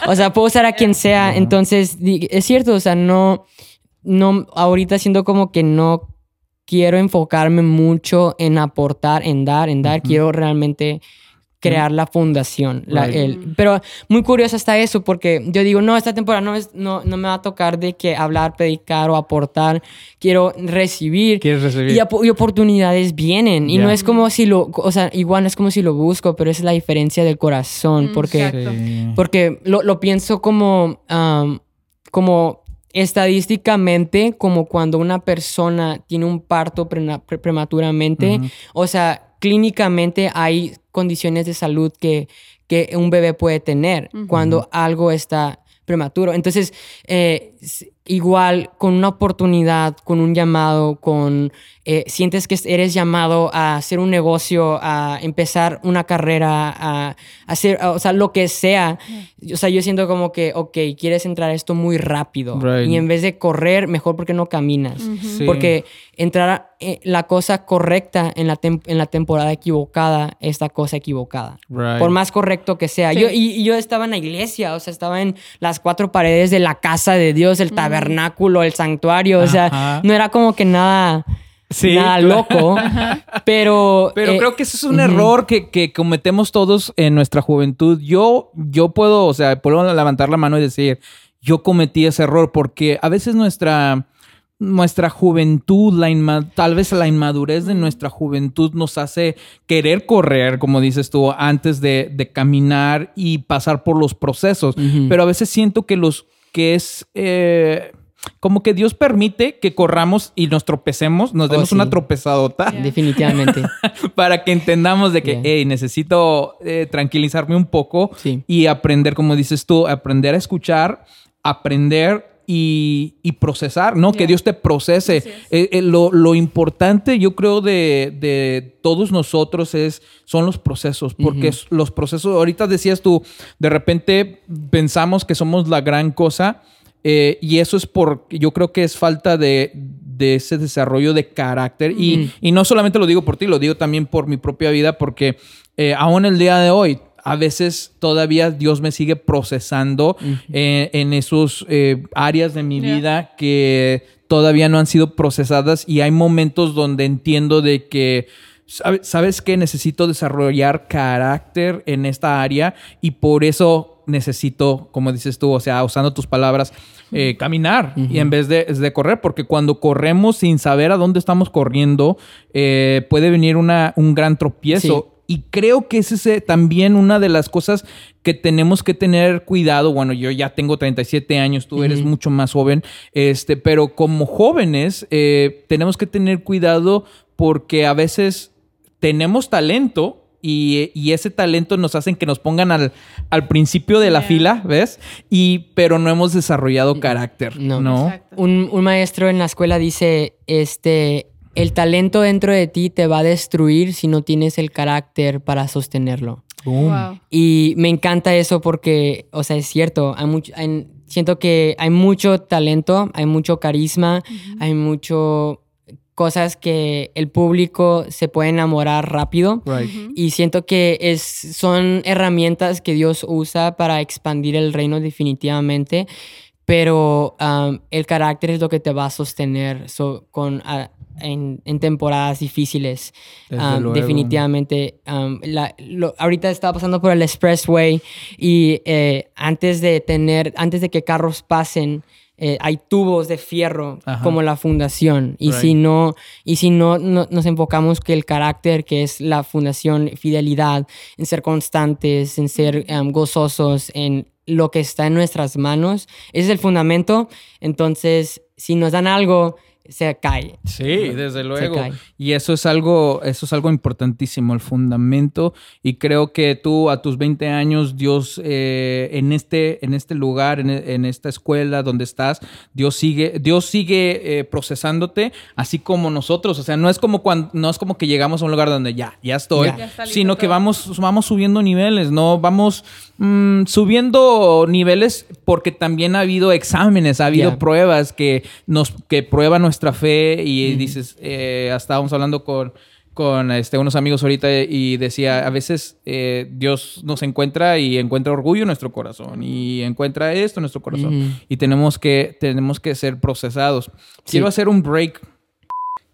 o sea, puedo usar a quien sea. Entonces, es cierto, o sea, no, no, ahorita siento como que no quiero enfocarme mucho en aportar, en dar, en dar. Quiero realmente crear la fundación. la- Right. el- pero muy curioso está eso, porque yo digo, no, esta temporada no, es, no, no me va a tocar de que hablar, predicar o aportar. Quiero recibir. ¿Quieres recibir? Y, op- y oportunidades vienen. Y no es como si lo, o sea, igual no es como si lo busco, pero esa es la diferencia del corazón. Mm, Porque. Sí. porque lo, lo pienso como, am, como estadísticamente, como cuando una persona tiene un parto prematuramente. O sea, clínicamente hay condiciones de salud que, que un bebé puede tener cuando algo está prematuro. Entonces, eh, igual con una oportunidad, con un llamado, con eh, sientes que eres llamado a hacer un negocio, a empezar una carrera, a hacer, o sea, lo que sea. O sea, yo siento como que, ok, quieres entrar a esto muy rápido. Right. Y en vez de correr, mejor porque no caminas. Sí. Porque entrar a, eh, la cosa correcta en la, tem- en la temporada equivocada es la cosa equivocada. Right. Por más correcto que sea. Sí. Yo, y, y yo estaba en la iglesia, o sea, estaba en las cuatro paredes de la casa de Dios, el tabernáculo, el santuario. O sea, Ajá. no era como que nada, Sí, nada claro. loco. (laughs) pero. Pero eh, creo que ese es un error que, que cometemos todos en nuestra juventud. Yo, yo puedo, o sea, puedo levantar la mano y decir, yo cometí ese error porque a veces nuestra, nuestra juventud, la inma- tal vez la inmadurez de nuestra juventud nos hace querer correr, como dices tú, antes de, de caminar y pasar por los procesos. Pero a veces siento que los que es... eh, como que Dios permite que corramos y nos tropecemos, nos Oh, demos sí. una tropezadota. Definitivamente. (laughs) para que entendamos de que, Yeah. hey, necesito eh, tranquilizarme un poco Sí. y aprender, como dices tú, aprender a escuchar, aprender y, y procesar, ¿no? Que. Dios te procese. Eh, eh, lo, lo importante, yo creo, de, de todos nosotros es, son los procesos, porque los procesos, ahorita decías tú, de repente pensamos que somos la gran cosa. eh, y eso es por, yo creo que es falta de, de ese desarrollo de carácter. Y, y no solamente lo digo por ti, lo digo también por mi propia vida, porque eh, aún el día de hoy a veces todavía Dios me sigue procesando eh, en esos eh, áreas de mi Yeah. vida que todavía no han sido procesadas y hay momentos donde entiendo de que sabe- sabes que necesito desarrollar carácter en esta área y por eso necesito, como dices tú, o sea, usando tus palabras, eh, caminar y en vez de, de correr, porque cuando corremos sin saber a dónde estamos corriendo, eh, puede venir una, un gran tropiezo. Y creo que ese es eh, también una de las cosas que tenemos que tener cuidado. Bueno, yo ya tengo 37 años, tú eres mucho más joven, este, pero como jóvenes eh, tenemos que tener cuidado porque a veces tenemos talento y, y ese talento nos hacen que nos pongan al, al principio de la Yeah. fila, ¿ves? Y, pero no hemos desarrollado carácter, ¿no? No. Exacto. Un, un maestro en la escuela dice, este, el talento dentro de ti te va a destruir si no tienes el carácter para sostenerlo. Boom. Wow. Y me encanta eso porque, o sea, es cierto, hay mucho, hay- siento que hay mucho talento, hay mucho carisma, hay mucho cosas que el público se puede enamorar rápido. Right. Y siento que es, son herramientas que Dios usa para expandir el reino definitivamente, pero um, el carácter es lo que te va a sostener so- con, en, en temporadas difíciles. Um, definitivamente. um, la- lo- ahorita estaba pasando por el expressway y eh, antes de tener, antes de que carros pasen, eh, hay tubos de fierro Ajá. como la fundación. Y Right. si no, y si no, no- nos enfocamos que el carácter, que es la fundación, fidelidad, en ser constantes, en ser um, gozosos, en lo que está en nuestras manos, ese es el fundamento. Entonces, si nos dan algo, se cae. Sí, desde luego. Y eso es algo, eso es algo importantísimo, el fundamento. Y creo que tú a tus 20 años, Dios, eh, en este, en este lugar, en, en esta escuela donde estás, Dios sigue, Dios sigue eh, procesándote, así como nosotros. O sea, no es como cuando, no es como que llegamos a un lugar donde ya, ya estoy, Ya. Ya sino que vamos, vamos subiendo niveles, ¿no? Vamos mm, subiendo niveles porque también ha habido exámenes, ha habido Ya. pruebas que nos que prueban nuestra fe y dices eh, estábamos hablando con con este, unos amigos ahorita y decía a veces eh, Dios nos encuentra y encuentra orgullo en nuestro corazón y encuentra esto en nuestro corazón y tenemos que tenemos que ser procesados. Quiero hacer un break.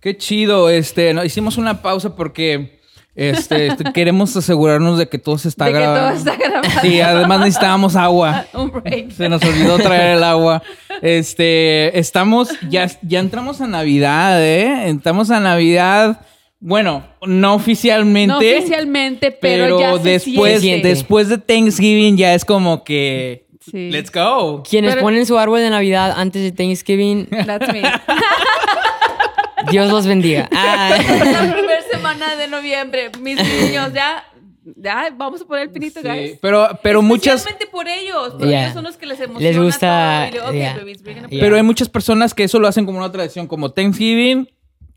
Qué chido este no, hicimos una pausa porque este, este, queremos asegurarnos de que todo se está todo grabando está grabando. sí además necesitábamos agua (laughs) Un break. se nos olvidó traer el agua. Este, estamos, ya, ya entramos a Navidad, ¿eh? Entramos a Navidad. Bueno, no oficialmente. No oficialmente, pero, pero ya se después, siente. después de Thanksgiving ya es como que. Sí. Let's go. Quienes Pero- ponen su árbol de Navidad antes de Thanksgiving, That's me. (laughs) (laughs) Dios los bendiga. Ah. (laughs) La primera semana de noviembre, mis niños, ya, ya, vamos a poner el pinito, Sí, guys. pero, pero muchas. Especialmente por ellos, porque Yeah. ellos son los que les emociona Les gusta, todo. Okay, yeah. babies. Yeah. Pero hay muchas personas que eso lo hacen como una tradición, como Thanksgiving,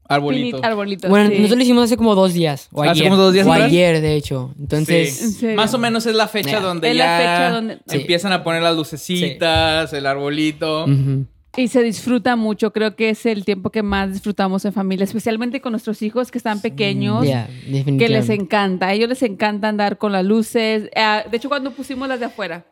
arbolito. Pinito, arbolito, Bueno, sí. nosotros lo hicimos hace como dos días. O ¿Hace ayer. como dos días O ayer, de hecho. Sí. Entonces, ¿En serio? Más o menos es la fecha Yeah. donde Es ya la fecha donde- Sí. empiezan a poner las lucecitas, el arbolito. ujú. Y se disfruta mucho, creo que es el tiempo que más disfrutamos en familia, especialmente con nuestros hijos que están pequeños. Yeah, Que les encanta, a ellos les encanta andar con las luces. Ah, de hecho, cuando pusimos las de afuera,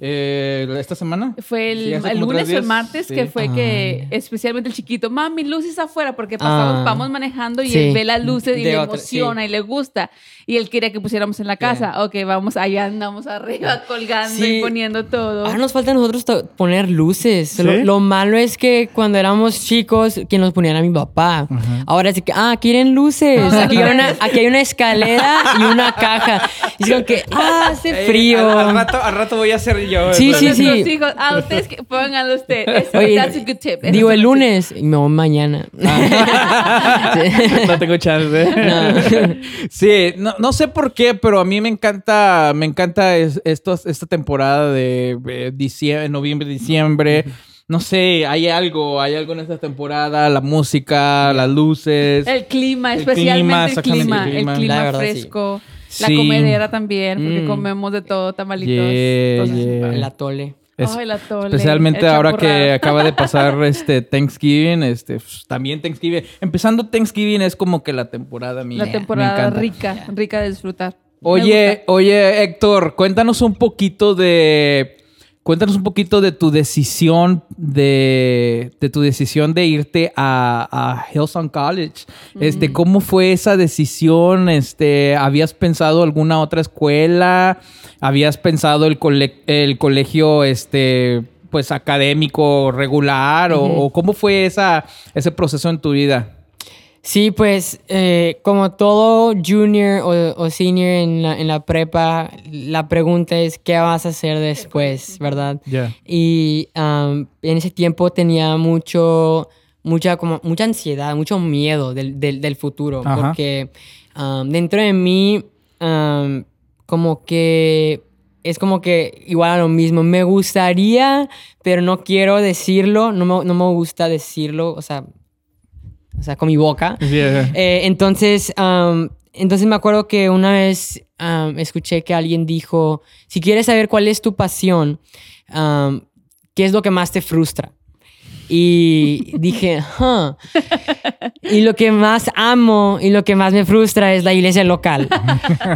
Eh, ¿Esta semana? fue el, Sí, el lunes o el martes Sí. que fue Ah, que, especialmente el chiquito, mami, luces afuera, porque pasamos, Ah. vamos manejando y Sí. él ve las luces y De le otra- emociona y le gusta. Y él quería que pusiéramos en la casa. Ok, vamos, allá andamos arriba colgando Sí. y poniendo todo. Ahora nos falta a nosotros to- poner luces. ¿Sí? Lo, lo malo es que cuando éramos chicos, quien nos ponía era mi papá. Ahora es que, ah, quieren luces. No, aquí, hay una, aquí hay una escalera y una caja. Y es como que, ah, hace frío. al, al rato, al rato voy a ser yo. Sí, sí, sí. Hijos, ah, ustedes que pónganlo usted. (laughs) Oye, that's a good tip. Digo el lunes y me voy mañana. (laughs) no tengo chance. No. (laughs) Sí, no, no sé por qué, pero a mí me encanta, me encanta es- esta temporada de eh, diciembre, noviembre, diciembre. No sé, hay algo, hay algo en esta temporada, la música, las luces. El clima, El especialmente clima, el clima. el El clima. sí. La Sí. comedera también, porque Mm. comemos de todo, tamalitos. Yeah, cosas yeah. El atole. Es- Ay, la tole, Especialmente el ahora que acaba de pasar (laughs) este Thanksgiving, este pues, también Thanksgiving. Empezando Thanksgiving es como que la temporada mía. La temporada rica, rica de disfrutar. Oye, oye, Héctor, cuéntanos un poquito de. Cuéntanos un poquito de tu decisión de, de tu decisión de irte a, a Hillsong College. Este, ¿cómo fue esa decisión? Este, ¿habías pensado alguna otra escuela? ¿Habías pensado el, cole- el colegio, este, pues académico regular? o, o cómo fue esa, ese proceso en tu vida? Sí, pues eh, como todo junior o, o senior en la, en la prepa, la pregunta es qué vas a hacer después, ¿verdad? Ya. Y um, en ese tiempo tenía mucho, mucha, como, mucha ansiedad, mucho miedo del, del, del futuro, Ajá. porque um, dentro de mí, um, como que es como que igual a lo mismo. Me gustaría, pero no quiero decirlo, no me, no me gusta decirlo, o sea, o sea, con mi boca. Eh, entonces, um, entonces me acuerdo que una vez um, escuché que alguien dijo, si quieres saber cuál es tu pasión, um, ¿qué es lo que más te frustra? Y dije, huh. Y lo que más amo y lo que más me frustra es la iglesia local.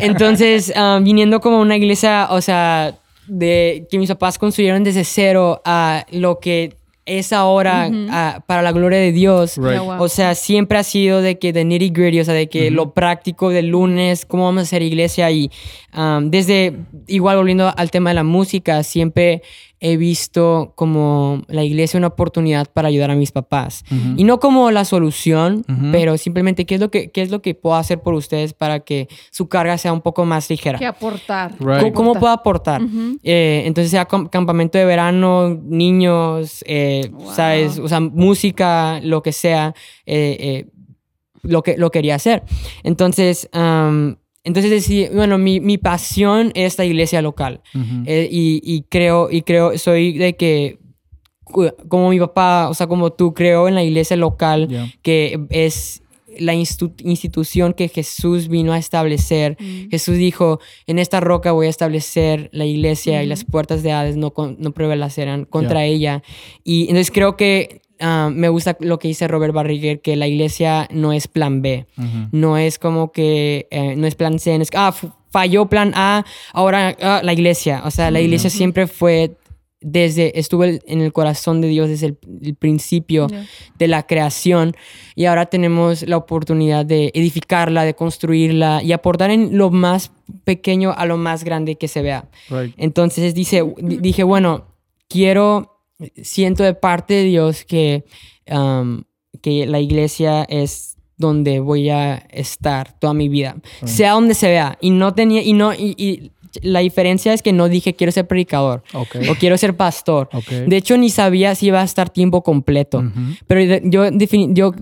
Entonces, viniendo como una iglesia, o sea, de que mis papás construyeron desde cero a lo que es ahora ah, para la gloria de Dios. Right. Yeah, wow. O sea, siempre ha sido de que de nitty gritty, o sea, de que lo práctico del lunes, cómo vamos a hacer iglesia y um, desde, igual volviendo al tema de la música, siempre he visto como la iglesia una oportunidad para ayudar a mis papás. Y no como la solución, Ujú. pero simplemente qué es, lo que, qué es lo que puedo hacer por ustedes para que su carga sea un poco más ligera. Que aportar. Right. ¿Cómo, cómo puedo aportar? Eh, entonces, sea campamento de verano, niños, eh, Wow. ¿sabes? O sea, música, lo que sea, eh, eh, lo, que, lo quería hacer. Entonces, entonces decidí, bueno, mi, mi pasión es la iglesia local. Eh, y, y creo, y creo, soy de que, como mi papá, o sea, como tú, creo en la iglesia local, Yeah. que es la institución que Jesús vino a establecer. Mm. Jesús dijo, en esta roca voy a establecer la iglesia y las puertas de Hades no, no prevalecerán contra ella. Y entonces creo que ah, me gusta lo que dice Robert Barriguer, que la iglesia no es plan B. No es como que, eh, no es plan C, no es, ah, falló plan A, ahora ah, la iglesia. O sea, la iglesia siempre fue desde, estuvo el- en el corazón de Dios desde el, el principio Yeah. de la creación y ahora tenemos la oportunidad de edificarla, de construirla y aportar en lo más pequeño a lo más grande que se vea. Right. Entonces dice, di- dije, bueno, quiero, siento de parte de Dios que, um, que la iglesia es donde voy a estar toda mi vida, sea donde se vea. Y no tenía, y no, y, y la diferencia es que no dije quiero ser predicador o quiero ser pastor. De hecho, ni sabía si iba a estar tiempo completo. Pero yo, yo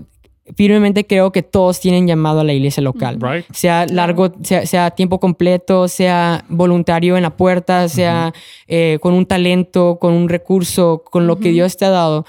firmemente creo que todos tienen llamado a la iglesia local. Right. Sea largo, sea, sea tiempo completo, sea voluntario en la puerta, sea eh, con un talento, con un recurso, con lo que Dios te ha dado.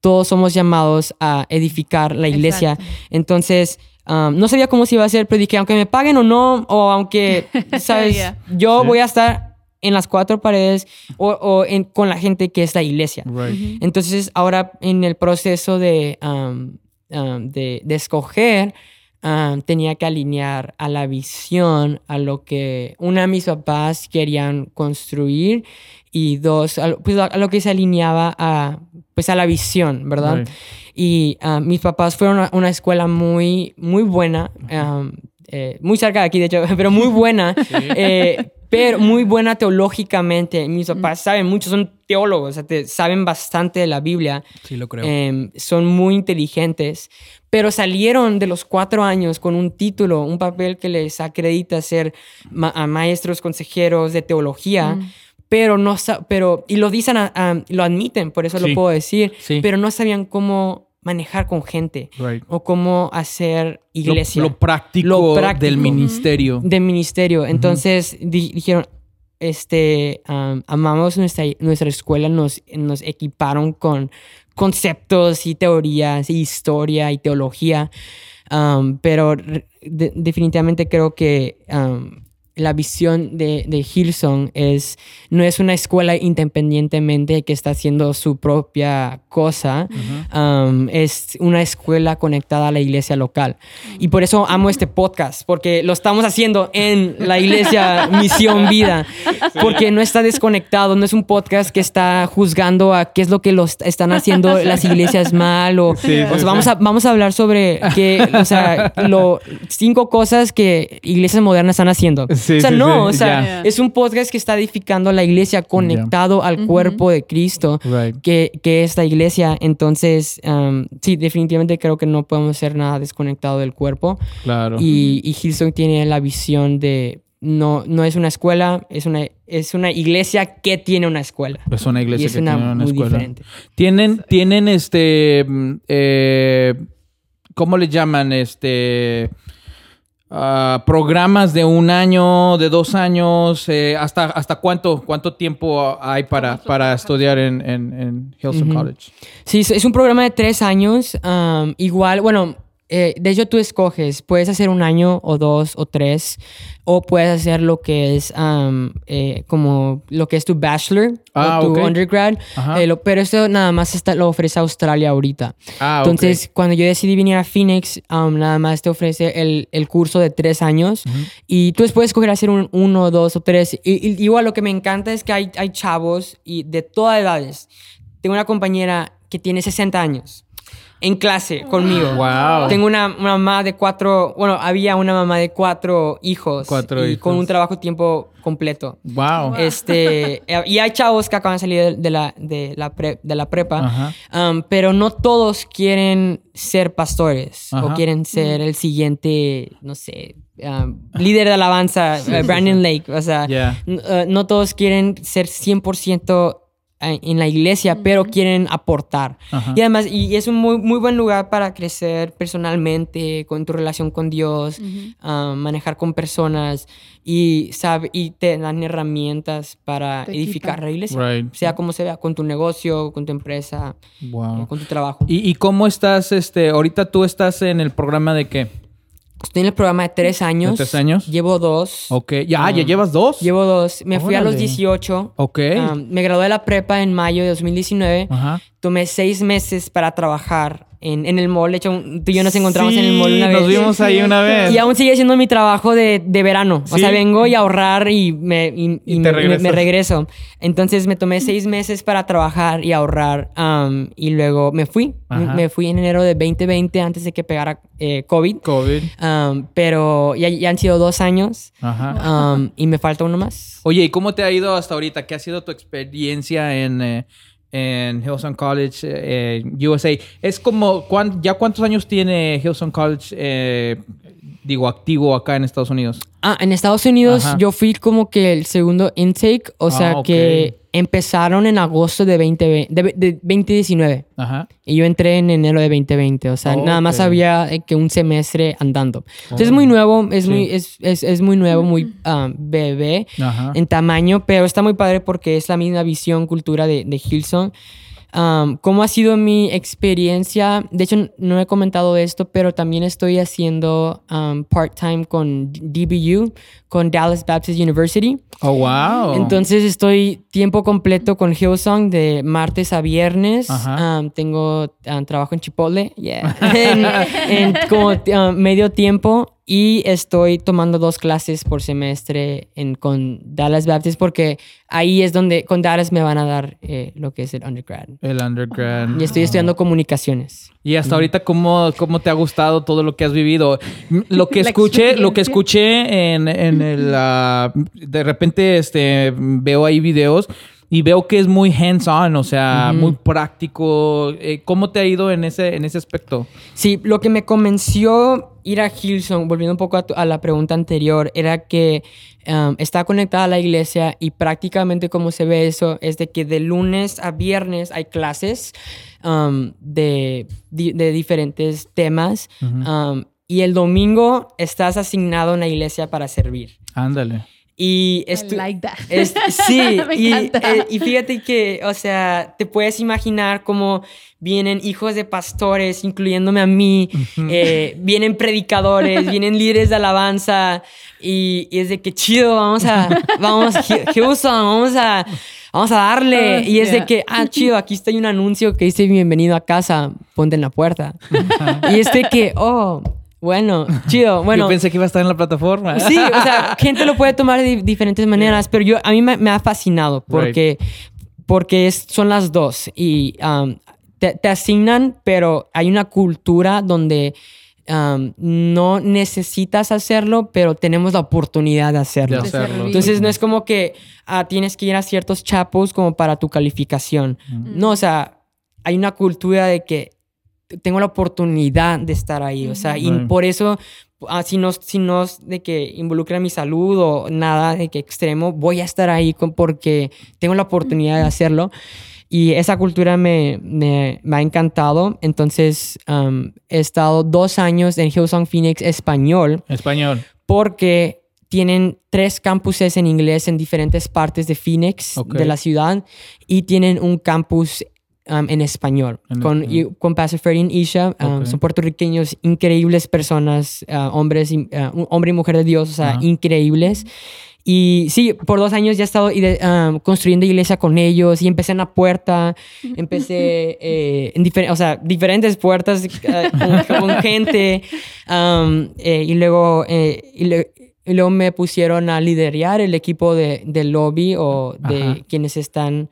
Todos somos llamados a edificar la iglesia. Exacto. Entonces, um, no sabía cómo se iba a hacer, pero dije, aunque me paguen o no, o aunque, (laughs) ¿sabes? Yeah. Yo Sí. voy a estar en las cuatro paredes o, o en- con la gente que es la iglesia. Right. Entonces, ahora en el proceso de, um, um, de, de escoger, um, tenía que alinear a la visión, a lo que una mis papás querían construir y dos, a lo, pues, a lo que se alineaba a, pues, a la visión, ¿verdad? Right. Y ah, mis papás fueron a una escuela muy, muy buena, um, eh, muy cerca de aquí, de hecho, (laughs) pero muy buena, eh, pero muy buena teológicamente. Mis papás saben mucho, son teólogos, o sea, te- saben bastante de la Biblia, Sí, lo creo. em, son muy inteligentes, pero salieron de los cuatro años con un título, un papel que les acredita ser ma- a maestros, consejeros de teología. Pero no, pero, y lo dicen, a- a- lo admiten, por eso Sí. lo puedo decir, Sí. pero no sabían cómo manejar con gente Right. o cómo hacer iglesia lo práctico Lo práctico. del ministerio. de ministerio. Entonces di- dijeron, este, am, amamos nuestra, nuestra escuela, nos, nos equiparon con conceptos y teorías y historia y teología, pero de- definitivamente creo que la visión de, de Hillsong es, no es una escuela independientemente que está haciendo su propia cosa, um, es una escuela conectada a la iglesia local. Y por eso amo este podcast, porque lo estamos haciendo en la iglesia (laughs) Misión Vida, porque no está desconectado, no es un podcast que está juzgando a qué es lo que los están haciendo las iglesias mal, o, Sí, sí, o sea, sí. vamos, a, vamos a hablar sobre que, o sea, lo, cinco cosas que iglesias modernas están haciendo. Sí, o sea, sí, no, sí, o sea, es un podcast que está edificando a la iglesia conectado al cuerpo de Cristo Right. que, que esta iglesia. Entonces, um, sí, definitivamente creo que no podemos ser nada desconectado del cuerpo. Claro. Y, y Hillsong tiene la visión de no, no es una escuela, es una, es una iglesia que tiene una escuela. Es una iglesia Y es que una tiene una muy escuela. diferente. Tienen, tienen este, mm, eh, ¿cómo le llaman? Este, ah, programas de un año, de dos años, eh, hasta, hasta cuánto, cuánto tiempo hay para, para estudiar en, en, en Hillsong. College. Sí, es- es un programa de tres años. um, igual, bueno, eh, de hecho tú escoges, puedes hacer un año o dos o tres, o puedes hacer lo que es um, eh, como lo que es tu bachelor Ah, o tu ok. undergrad, eh, lo- pero eso nada más está, lo ofrece Australia ahorita. Ah. Entonces, cuando yo decidí venir a Phoenix, um, nada más te ofrece el, el curso de tres años y tú puedes escoger hacer un uno, dos o tres. Y, y- igual lo que me encanta es que hay, hay chavos y de todas edades. Tengo una compañera que tiene 60 años en clase conmigo. Wow. Tengo una, una mamá de cuatro, bueno, había una mamá de cuatro hijos. Cuatro y con hijos. un trabajo tiempo completo. Wow. Este, eh, y hay chavos que acaban de salir de, la, de, la pre- de la prepa, Ajá. um, pero no todos quieren ser pastores Ajá. o quieren ser el siguiente, no sé, um, líder de alabanza, (laughs) eh, Brandon Lake. O sea, Yeah. eh, no todos quieren ser 100% en en la iglesia, pero quieren aportar. Y además, y es un muy, muy buen lugar para crecer personalmente, con tu relación con Dios, ah, manejar con personas y, sabe, y te dan herramientas para Te edificar la iglesia. Right. Sea como sea, con tu negocio, con tu empresa, Wow. eh, con tu trabajo. ¿Y, y cómo estás, este, ahorita tú estás en el programa de qué? Estoy en el programa de tres años. tres años? Llevo dos. Ok. Ya, ya llevas dos. Llevo dos. Me fui a los Órale. 18. Ok. Me gradué de la prepa en mayo de 2019. Ajá. Tomé seis meses para trabajar en, en el mall. De hecho, tú y yo nos encontramos en el mall una Nos vez. vimos ahí una vez. Y aún sigue siendo mi trabajo de, de verano. O sea, vengo y a ahorrar y me, y, Y y te me, me- regresas. me regreso. Entonces me tomé seis meses para trabajar y ahorrar. um, y luego me fui. Ajá. Me fui en enero de 2020 antes de que pegara eh, COVID. COVID. Um, pero ya, ya han sido dos años Ajá. um, y me falta uno más. Oye, ¿y cómo te ha ido hasta ahorita? ¿Qué ha sido tu experiencia en, eh, en Hillsong College, eh, USA? Es como, ¿cuán- ¿ya cuántos años tiene Hillsong College, eh, digo, activo acá en Estados Unidos? Ah, en Estados Unidos Ajá. yo fui como que el segundo intake, o sea Ah, ok. que empezaron en agosto de, 20, de, de 2019 Ajá. y yo entré en enero de 2020, o sea, Oh, nada más había eh, que un semestre andando. Entonces es Oh. muy nuevo, es, Sí. muy, es, es, es muy nuevo, muy ah, bebé Ajá. en tamaño, pero está muy padre porque es la misma visión, cultura de, de Hillsong. Um, ¿Cómo ha sido mi experiencia? De hecho, no he comentado esto, pero también estoy haciendo um, part-time con DBU, con Dallas Baptist University. Oh, wow. Entonces estoy tiempo completo con Hillsong de martes a viernes. Um, tengo trabajo en Chipotle, yeah. (laughs) en, en como medio tiempo y estoy tomando dos clases por semestre en, con Dallas Baptist porque ahí es donde con Dallas me van a dar eh, lo que es el undergrad. El undergrad. Y estoy estudiando comunicaciones. Y hasta ahorita, ¿cómo, ¿cómo te ha gustado todo lo que has vivido? Lo que (laughs) escuché, lo que escuché en, en el... ah, de repente este, veo ahí videos y veo que es muy hands-on, o sea, muy práctico. Eh, ¿Cómo te ha ido en ese, en ese aspecto? Sí, lo que me convenció ir a Hillsong, volviendo un poco a, tu- a la pregunta anterior, era que um, está conectada a la iglesia y prácticamente como se ve eso es de que de lunes a viernes hay clases um, de, di- de diferentes temas um, y el domingo estás asignado a una iglesia para servir. Ándale. Y I like that. (laughs) es- sí, (laughs) Me y, encanta. eh, y fíjate que, o sea, te puedes imaginar cómo vienen hijos de pastores, incluyéndome a mí, eh, vienen predicadores, vienen líderes de alabanza, y, y es de que chido, vamos a, vamos, Houston, vamos a, vamos a darle. Oh, y es de que, ah, chido, aquí está un anuncio que dice bienvenido a casa, ponte en la puerta. y es de que, oh, bueno, chido, (laughs) bueno. Yo pensé que iba a estar en la plataforma. Sí, o sea, (laughs) gente lo puede tomar de di- diferentes maneras, pero yo a mí me, me ha fascinado porque, porque es- son las dos y um, te, te asignan, pero hay una cultura donde um, no necesitas hacerlo, pero tenemos la oportunidad de hacerlo. De hacerlo. Entonces no es como que ah, tienes que ir a ciertos chapos como para tu calificación. No, o sea, hay una cultura de que tengo la oportunidad de estar ahí. O sea, y por eso, ah, si, no, si no de que involucra mi salud o nada de que extremo, voy a estar ahí con- porque tengo la oportunidad de hacerlo. Y esa cultura me, me, me ha encantado. Entonces, um, he estado dos años en Hillsong Phoenix español Español. porque tienen tres campuses en inglés en diferentes partes de Phoenix, de la ciudad, y tienen un campus um, en español. En con, y- con Pastor Freddy y Isha, um, Ok. son puertorriqueños, increíbles personas, uh, hombres, y, uh, un- hombre y mujer de Dios, o sea, Ajá. increíbles. Y sí, por dos años ya he estado um, construyendo iglesia con ellos y empecé en la puerta, (laughs) empecé eh, en difer- o sea, diferentes puertas eh, con, (laughs) con gente um, eh, y, luego, eh, y, le- y luego me pusieron a liderar el equipo de, del lobby o de Ajá. quienes están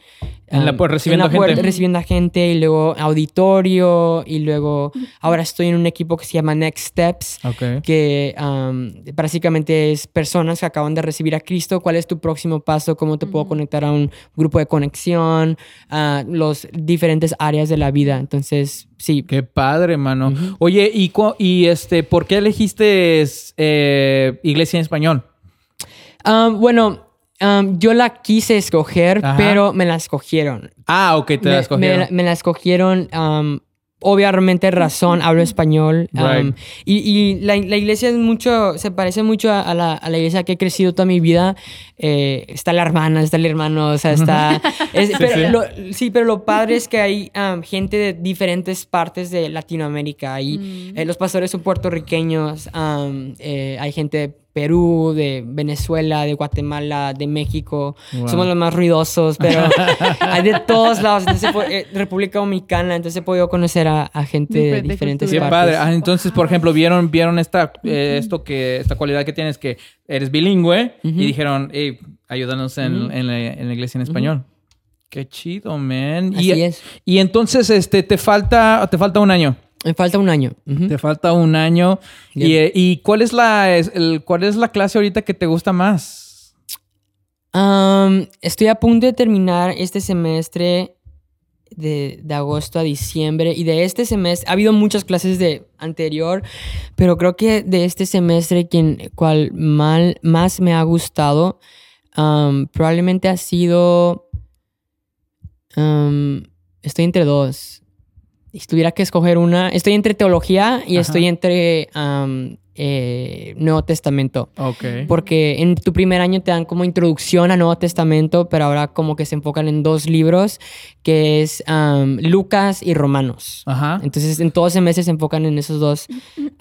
En la recibiendo en la puerta gente. recibiendo a gente y luego auditorio y luego (laughs) ahora estoy en un equipo que se llama Next Steps Ok. que um, básicamente es personas que acaban de recibir a Cristo. ¿Cuál es tu próximo paso? ¿Cómo te puedo conectar a un grupo de conexión? A los diferentes áreas de la vida. Entonces, sí. Qué padre, mano. Oye, ¿y, y este, por qué elegiste eh, Iglesia en Español? Um, bueno, um, yo la quise escoger, Ajá. pero me la escogieron. Ah, ok, te me, la me escogieron. la- me la escogieron. um, obviamente razón, hablo español. um, Right. y y la, la iglesia es mucho, se parece mucho a, a la, a la iglesia que he crecido toda mi vida. Eh, está la hermana, está el hermano, o sea, está... (laughs) es- pero sí. Lo, sí, pero lo padre es que hay um, gente de diferentes partes de Latinoamérica. Y eh, los pastores son puertorriqueños, um, eh, hay gente de Perú, de Venezuela, de Guatemala, de México. Wow. Somos los más ruidosos, pero (laughs) hay de todos lados. Entonces, eh, República Dominicana, entonces he podido conocer a, a gente de Diferente diferentes Qué cultura. partes. padre. Ah, entonces, por ejemplo, vieron, vieron esta, eh, esto que, esta cualidad que tienes que eres bilingüe y dijeron, hey, ayúdanos en, en la, en la iglesia en español. Qué chido, man. Así y, es. Y entonces, este, te falta, te falta un año. Me falta un año. Te falta un año. Y, eh, ¿y cuál es la, el- cuál es la clase ahorita que te gusta más? Um, estoy a punto de terminar este semestre de, de agosto a diciembre y de este semestre ha habido muchas clases de anterior, pero creo que de este semestre quien cual mal, más me ha gustado um, probablemente ha sido um, estoy entre dos. Si tuviera que escoger una, estoy entre teología y Ajá. estoy entre um, eh, Nuevo Testamento. Ok. Porque en tu primer año te dan como introducción al Nuevo Testamento, pero ahora como que se enfocan en dos libros, que es um, Lucas y Romanos. Ajá. Entonces en todo ese mes se enfocan en esos dos,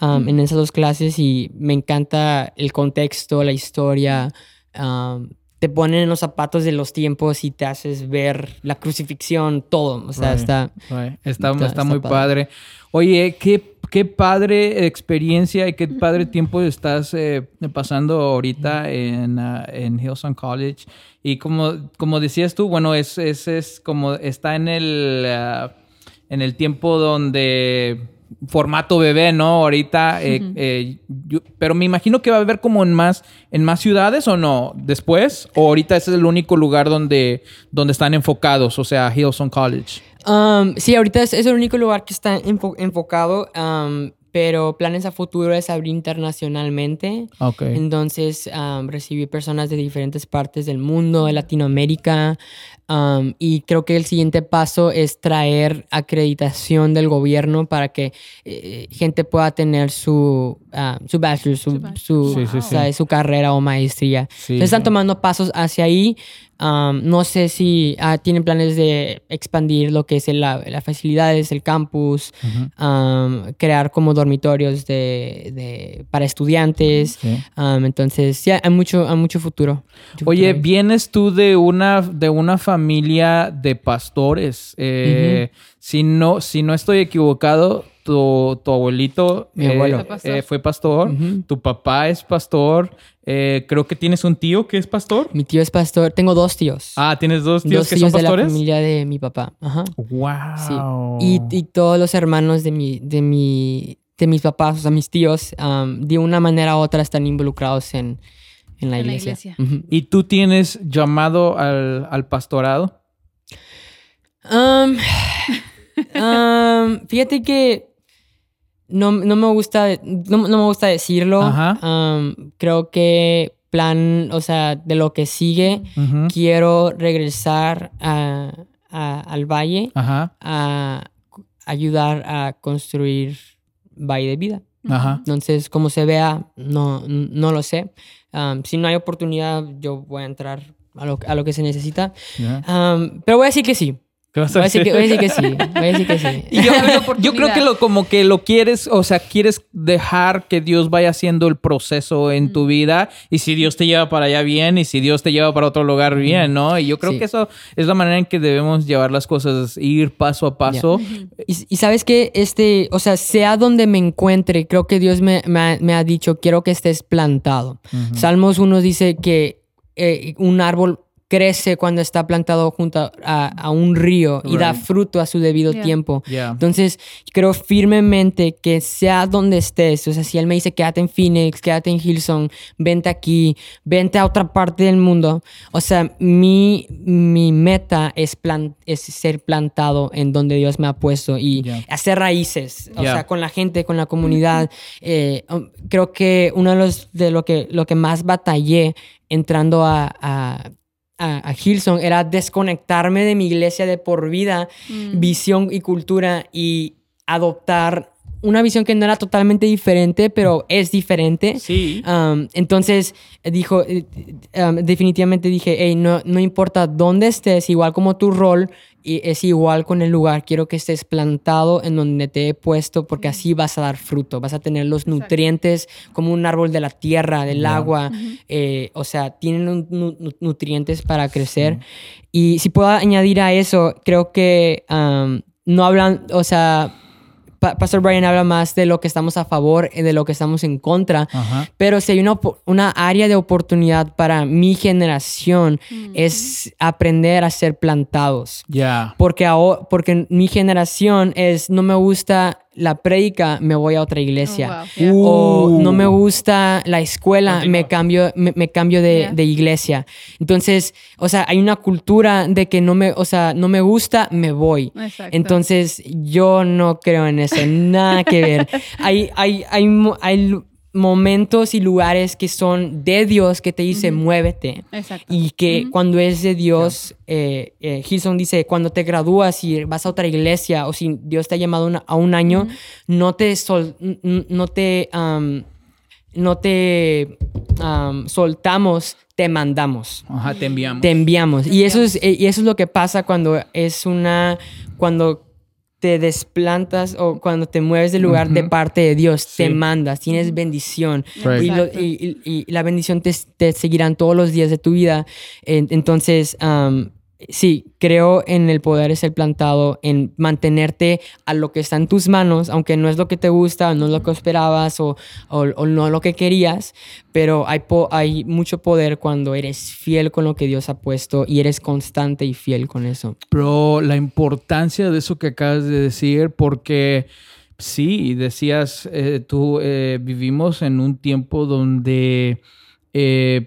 um, en esas dos clases y me encanta el contexto, la historia. um, te ponen en los zapatos de los tiempos y te haces ver la crucifixión, todo. O sea, Right, está... right. Está, está- muy padre. padre. Oye, qué, qué padre experiencia y qué padre tiempo estás eh, pasando ahorita en, ah, en Hillsong College. Y como, como decías tú, bueno, es, es, es como está en el, ah, en el tiempo donde formato bebé, ¿no? Ahorita, eh, eh, yo- pero me imagino que va a haber como en más, en más ciudades o no, después, o ahorita ese es el único lugar donde, donde están enfocados, o sea, Hillsong College. Um, sí, ahorita es, es el único lugar que está enfo- enfocado, um, pero planes a futuro es abrir internacionalmente. Entonces, um, recibir personas de diferentes partes del mundo, de Latinoamérica. Um, y creo que el siguiente paso es traer acreditación del gobierno para que eh, gente pueda tener su, ah, su bachelor, su, Su bachelor. su, Sí, sí, sí. ¿sabes? su carrera o maestría. Sí, Entonces, están tomando pasos hacia ahí. Um, no sé si ah, tienen planes de expandir lo que es el- la- las facilidades, el campus, um, crear como dormitorios de, de- para estudiantes. Sí. Um, entonces, sí, hay mucho, hay mucho futuro. Mucho Oye, futuro vienes tú de una, de una familia de pastores. Eh, si, no, si no estoy equivocado, tu, tu abuelito Mi eh, abuelo. Fue pastor. eh, fue pastor, Ujú. tu papá es pastor, eh, creo que tienes un tío que es pastor. Mi tío es pastor. Tengo dos tíos. Ah, tienes dos tíos dos que tíos son de la pastores. familia de mi papá. Ajá. Wow. Sí. Y, y todos los hermanos de mi, de mi, de mis papás, o sea, mis tíos, um, de una manera u otra están involucrados en, en la En la iglesia. iglesia. Ujú. ¿Y tú tienes llamado al, al pastorado? Um, um, (sighs) fíjate que no, no me gusta, no, no me gusta decirlo. Ajá. Um, creo que plan, o sea, de lo que sigue, quiero regresar a- a- al valle Ajá. a ayudar a construir Valle de Vida. Ajá. Entonces, como se vea, no, no lo sé. Um, si no hay oportunidad, yo voy a entrar a lo, a lo que se necesita. Um, pero voy a decir que sí. ¿Qué vas Voy a a decir que, voy a decir que sí. (laughs) Voy a decir que sí. Y yo, (laughs) creo que lo como que lo quieres, o sea, quieres dejar que Dios vaya haciendo el proceso en tu vida y si Dios te lleva para allá bien y si Dios te lleva para otro lugar bien, ¿no? Y yo creo Sí. que eso es la manera en que debemos llevar las cosas, ir paso a paso. Y, y sabes que, este, o sea, sea donde me encuentre, creo que Dios me, me ha, me ha dicho, quiero que estés plantado. Salmos 1 dice que eh, un árbol crece cuando está plantado junto a, a un río y da Right. fruto a su debido Yeah. tiempo. Yeah. Entonces, creo firmemente que sea donde estés, o sea, si él me dice quédate en Phoenix, quédate en Hillsong, vente aquí, vente a otra parte del mundo, o sea, mi, mi meta es, plan, es ser plantado en donde Dios me ha puesto y Yeah. hacer raíces, o Yeah. sea, con la gente, con la comunidad. Eh, creo que uno de los de lo que, lo que más batallé entrando a, a a, a Hillsong era desconectarme de mi iglesia de por vida, Mm. visión y cultura y adoptar una visión que no era totalmente diferente, pero es diferente. Sí. Um, entonces dijo, eh, um, definitivamente dije, hey, no, no importa dónde estés, igual como tu rol, y es igual con el lugar, quiero que estés plantado en donde te he puesto, porque así vas a dar fruto, vas a tener los nutrientes como un árbol de la tierra, del agua, eh, o sea, tienen nutrientes para crecer. Y si puedo añadir a eso, creo que um, no hablan, o sea, Pa- Pastor Brian habla más de lo que estamos a favor y de lo que estamos en contra. Ajá. Pero si hay una, una área de oportunidad para mi generación es aprender a ser plantados. Ya. Porque, porque mi generación es, no me gusta la prédica, me voy a otra iglesia. Oh, wow, yeah. O Uh. no me gusta la escuela, me cambio, me, me cambio de, Yeah. de iglesia. Entonces, o sea, hay una cultura de que no me, o sea, no me gusta, me voy. Exacto. Entonces, yo no creo en eso, nada que ver. (laughs) hay, hay, hay, hay momentos y lugares que son de Dios que te dice, muévete. Exacto. Y que cuando es de Dios, eh, eh, Hilson dice, cuando te gradúas y vas a otra iglesia o si Dios te ha llamado una- a un año, no te, sol- no te, um, no te um, soltamos, te mandamos Ajá, te enviamos. te enviamos. Y eso es, eh, y eso es lo que pasa cuando es una, cuando te desplantas o cuando te mueves del lugar de parte de Dios, te mandas, tienes bendición. Right. Y, lo- Exacto. y- y- y la bendición te, te seguirán todos los días de tu vida. En- Entonces, um, sí, creo en el poder de ser plantado, en mantenerte a lo que está en tus manos, aunque no es lo que te gusta, no es lo que esperabas o, o, o no lo que querías, pero hay, po- hay mucho poder cuando eres fiel con lo que Dios ha puesto y eres constante y fiel con eso. Pero la importancia de eso que acabas de decir, porque sí, decías, eh, tú eh, vivimos en un tiempo donde eh,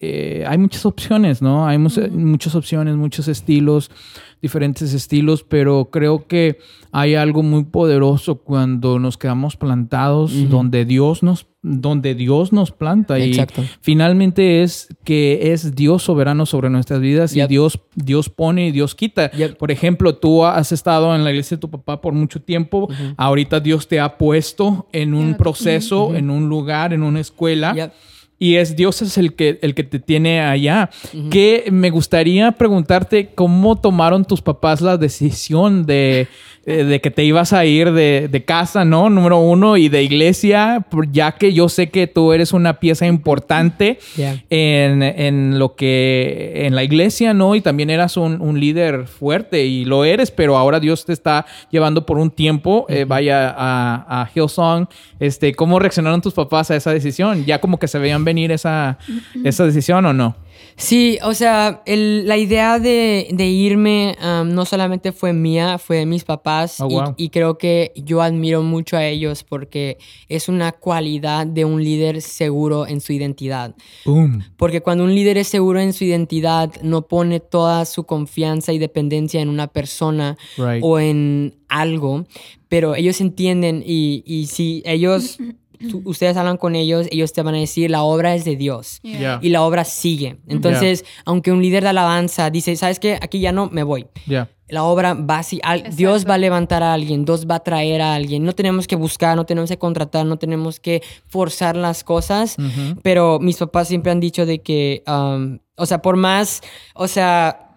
eh, hay muchas opciones, ¿no? Hay mu- muchas opciones, muchos estilos, diferentes estilos, pero creo que hay algo muy poderoso cuando nos quedamos plantados donde Dios nos donde Dios nos planta Exacto. y finalmente es que es Dios soberano sobre nuestras vidas y. Dios Dios pone y Dios quita. Yep. Por ejemplo, tú has estado en la iglesia de tu papá por mucho tiempo, ahorita Dios te ha puesto en un Yep. proceso, en un lugar, en una escuela. Y es Dios es el que, el que te tiene allá. Que me gustaría preguntarte cómo tomaron tus papás la decisión de, de que te ibas a ir de, de casa, ¿no? Número uno, y de iglesia, ya que yo sé que tú eres una pieza importante Yeah. en, en lo que, en la iglesia, ¿no? Y también eras un, un líder fuerte y lo eres, pero ahora Dios te está llevando por un tiempo, eh, vaya a, a Hillsong. Este, ¿Cómo reaccionaron tus papás a esa decisión? ¿Ya como que se veían venir esa, esa decisión o no? Sí, o sea, el- la idea de, de irme um, no solamente fue mía, fue de mis papás. Oh, y- wow. y, creo que yo admiro mucho a ellos porque es una cualidad de un líder seguro en su identidad. Boom. Porque cuando un líder es seguro en su identidad, no pone toda su confianza y dependencia en una persona Right. o en algo, pero ellos entienden y, y si ellos, (laughs) tú- ustedes hablan con ellos, ellos te van a decir, la obra es de Dios Yeah. Yeah. y la obra sigue. Entonces, aunque un líder de alabanza dice, ¿sabes qué? Aquí ya no, me voy. Yeah. La obra va así, al- Dios va a levantar a alguien, Dios va a traer a alguien. No tenemos que buscar, no tenemos que contratar, no tenemos que forzar las cosas. Pero mis papás siempre han dicho de que, um, o sea, por más, o sea,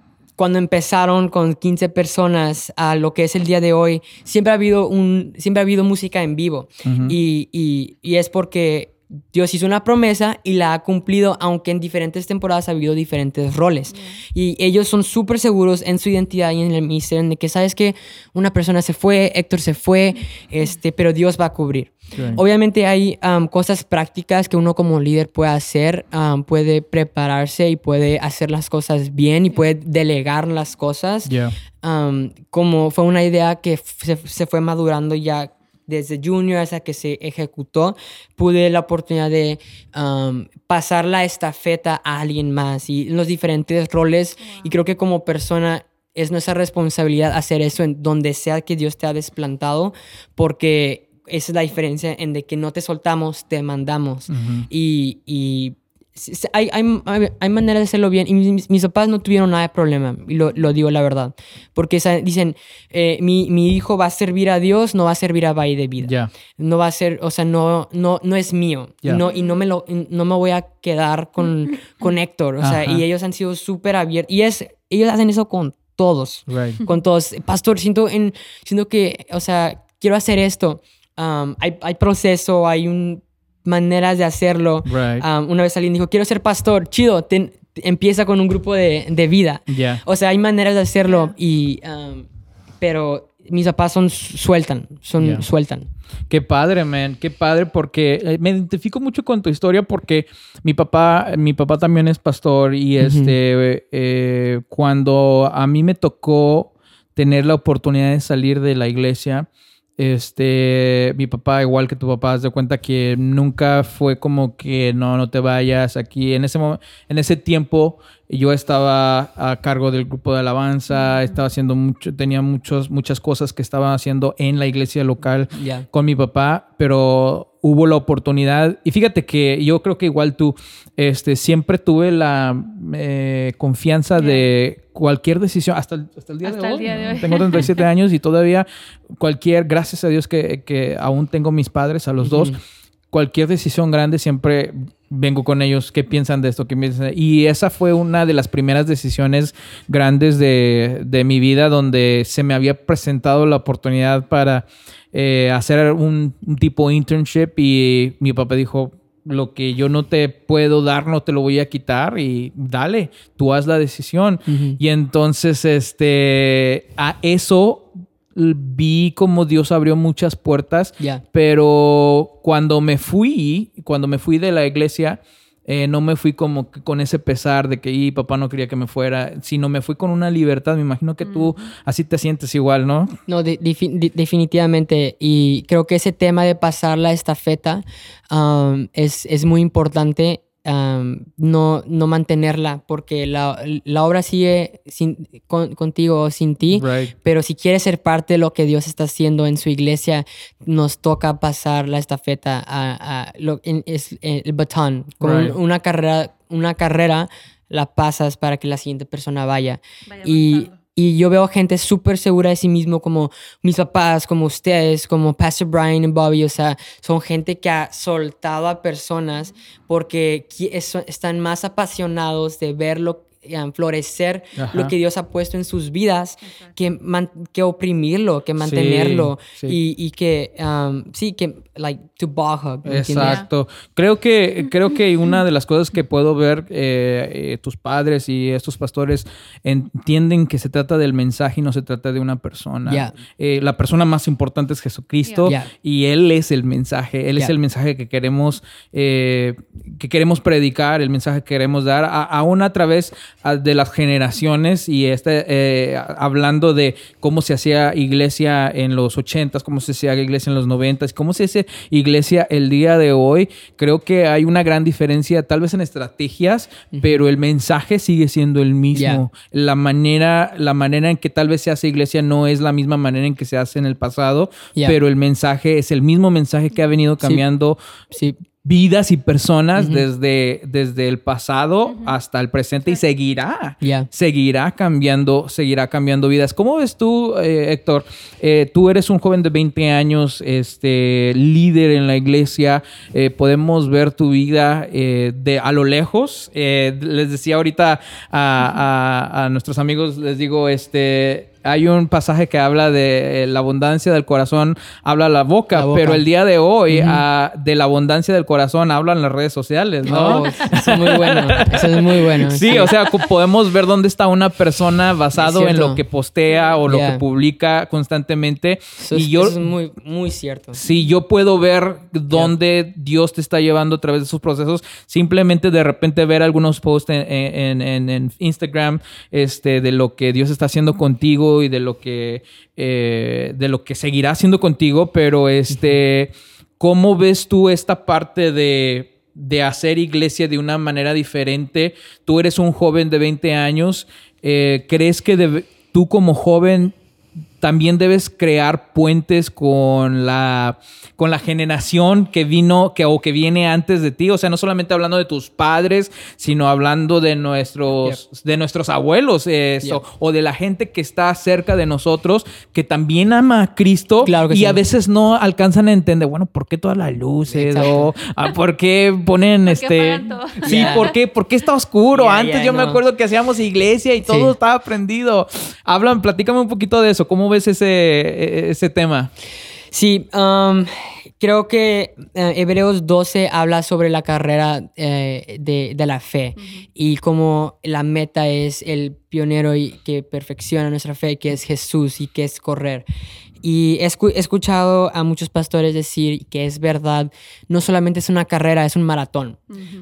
cuando empezaron con 15 personas a lo que es el día de hoy, siempre ha habido, un, siempre ha habido música en vivo. y, y- y es porque Dios hizo una promesa y la ha cumplido, aunque en diferentes temporadas ha habido diferentes roles. Y ellos son súper seguros en su identidad y en el ministerio, de que sabes que una persona se fue, Héctor se fue, este, pero Dios va a cubrir. Obviamente hay um, cosas prácticas que uno como líder puede hacer, um, puede prepararse y puede hacer las cosas bien y puede delegar las cosas. Yeah. Um, como fue una idea que se fue madurando ya desde junior hasta que se ejecutó, pude la oportunidad de um, pasar la estafeta a alguien más y los diferentes roles. Y creo que como persona es nuestra responsabilidad hacer eso en donde sea que Dios te ha desplantado, porque esa es la diferencia en de que no te soltamos, te mandamos. Y, hay, hay, hay- hay maneras de hacerlo bien. Y mis, mis papás no tuvieron nada de problema, y lo, lo digo la verdad. Porque dicen, eh, mi, mi hijo va a servir a Dios, no va a servir a Valle de Vida. Yeah. No va a ser, o sea, no, no, no es mío. Ya. Y, no, y no, me lo, no me voy a quedar con, con Héctor. O sea, y ellos han sido súper abiertos. Y es, ellos hacen eso con todos Right. con todos. Pastor, siento, en, siento que, o sea, quiero hacer esto. Um, hay, hay proceso, hay un, maneras de hacerlo. Right. Um, una vez alguien dijo, quiero ser pastor, chido, ten- empieza con un grupo de, de vida. Yeah. O sea, hay maneras de hacerlo, y, um, pero mis papás son, sueltan, son, Yeah. sueltan. Qué padre, man, qué padre, porque eh, me identifico mucho con tu historia porque mi papá, mi papá también es pastor y este, eh, cuando a mí me tocó tener la oportunidad de salir de la iglesia, este, mi papá, igual que tu papá, haz de cuenta que nunca fue como que no, no te vayas aquí. En ese, en ese tiempo yo estaba a cargo del grupo de alabanza, estaba haciendo mucho, tenía muchos, muchas cosas que estaba haciendo en la iglesia local con mi papá, pero hubo la oportunidad. Y fíjate que yo creo que igual tú, este, siempre tuve la eh, confianza de cualquier decisión, hasta el, hasta el día, Hasta de, el hoy, día de hoy. Tengo 37 (laughs) años y todavía cualquier, gracias a Dios que, que aún tengo mis padres, a los dos, cualquier decisión grande siempre vengo con ellos, qué piensan de esto, qué piensan. Y esa fue una de las primeras decisiones grandes de, de mi vida donde se me había presentado la oportunidad para eh, hacer un, un tipo internship y mi papá dijo, lo que yo no te puedo dar, no te lo voy a quitar y dale, tú haz la decisión. Y entonces, este, a eso vi como Dios abrió muchas puertas, pero cuando me fui, cuando me fui de la iglesia, eh, no me fui como que con ese pesar de que y papá no quería que me fuera, sino me fui con una libertad. Me imagino que tú así te sientes igual, ¿no? No, de- defi- de- definitivamente. Y creo que ese tema de pasar la estafeta um, es, es muy importante um, no, no mantenerla porque la, la obra sigue sin, con- contigo o sin ti. Right. Pero si quieres ser parte de lo que Dios está haciendo en su iglesia, nos toca pasar la estafeta a, a lo, en- es, eh, el batón. Como un- una carrera, una carrera la pasas para que la siguiente persona vaya. Vaya Y. y yo veo gente súper segura de sí mismo, como mis papás, como ustedes, como Pastor Brian y Bobby. O sea, son gente que ha soltado a personas porque están más apasionados de verlo eh, florecer Ajá. lo que Dios ha puesto en sus vidas que, man- que oprimirlo, que mantenerlo sí. Y, y que, um, sí, que, like, to. Exacto. Creo que, creo que una de las cosas que puedo ver, eh, eh, tus padres y estos pastores entienden que se trata del mensaje y no se trata de una persona. Eh, la persona más importante es Jesucristo y Él es el mensaje. Él es el mensaje que queremos, eh, que queremos predicar, el mensaje que queremos dar, a- aún a través de las generaciones y este, eh, hablando de cómo se hacía iglesia en los ochentas, cómo se hacía iglesia en los noventas, cómo se hace iglesia el día de hoy. Creo que hay una gran diferencia, tal vez en estrategias, pero el mensaje sigue siendo el mismo. La manera, la manera en que tal vez se hace iglesia no es la misma manera en que se hace en el pasado, pero el mensaje es el mismo mensaje que ha venido cambiando Sí, vidas y personas desde, desde el pasado hasta el presente y seguirá. Ya. Seguirá cambiando, seguirá cambiando vidas. ¿Cómo ves tú, eh, Héctor? Eh, tú eres un joven de 20 años, este, líder en la iglesia. Eh, podemos ver tu vida eh, de a lo lejos. Eh, les decía ahorita a, a- a nuestros amigos, les digo, este. Hay un pasaje que habla de eh, la abundancia del corazón, habla la boca, La boca. pero el día de hoy, ah, de la abundancia del corazón, hablan las redes sociales, ¿no? Oh, eso es muy bueno. Eso es muy bueno. Sí, o sea, podemos ver dónde está una persona basado en lo que postea o lo que publica constantemente. Eso y es, yo, eso es muy, muy cierto. Sí, yo puedo ver dónde Dios te está llevando a través de sus procesos. Simplemente de repente ver algunos posts en, en- en- en Instagram este, de lo que Dios está haciendo contigo y de lo que, eh, de lo que seguirá haciendo contigo. Pero este, ¿cómo ves tú esta parte de, de hacer iglesia de una manera diferente? Tú eres un joven de 20 años. eh, ¿Crees que debe- tú como joven también debes crear puentes con la, con la generación que vino que, o que viene antes de ti. O sea, no solamente hablando de tus padres, sino hablando de nuestros, de nuestros abuelos eso, o de la gente que está cerca de nosotros, que también ama a Cristo Claro que y sí. a veces no alcanzan a entender, bueno, ¿por qué todas las luces? O ah, ¿por qué ponen (laughs) ¿Por qué este... Sí, Yeah. ¿por qué? ¿Por qué está oscuro? Yeah, Antes yeah, yo me acuerdo que hacíamos iglesia y todo Sí. estaba prendido. Hablan, platícame un poquito de eso. ¿Cómo ves ese, e- ese tema? Sí, um, creo que eh, Hebreos 12 habla sobre la carrera eh, de, de la fe y como la meta es el pionero y que perfecciona nuestra fe, que es Jesús y que es correr. Y he escu- he escuchado a muchos pastores decir que es verdad, no solamente es una carrera, es un maratón.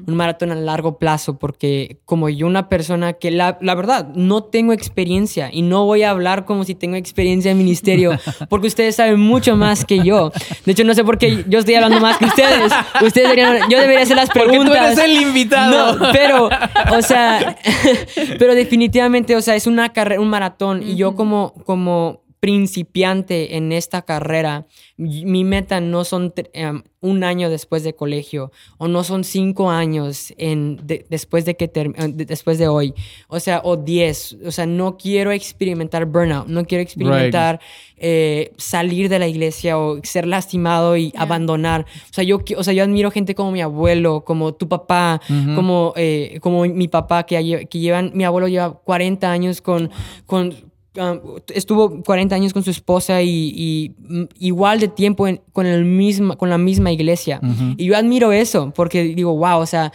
Un maratón a largo plazo, porque como yo una persona que la, la verdad no tengo experiencia y no voy a hablar como si tengo experiencia en ministerio, (laughs) porque ustedes saben mucho más que yo. De hecho, no sé por qué yo estoy hablando más que ustedes. Ustedes deberían, yo debería hacer las Porque preguntas. tú eres el invitado. No, pero, o sea, (laughs) pero definitivamente, o sea, es una carrera, un maratón. Y yo como, como principiante en esta carrera, mi meta no son em, un año después de colegio o no son cinco años en, de- después, de que eh, de- después de hoy, o sea, o diez. O sea, no quiero experimentar burnout, no quiero experimentar eh, salir de la iglesia o ser lastimado y abandonar. O sea, yo, o sea, yo admiro gente como mi abuelo, como tu papá, como, eh, como mi papá, que, que llevan, mi abuelo lleva 40 años con, con um, estuvo 40 años con su esposa y, y, mm, igual de tiempo en- con, el misma, con la misma iglesia. Y yo admiro eso, porque digo, wow, o sea,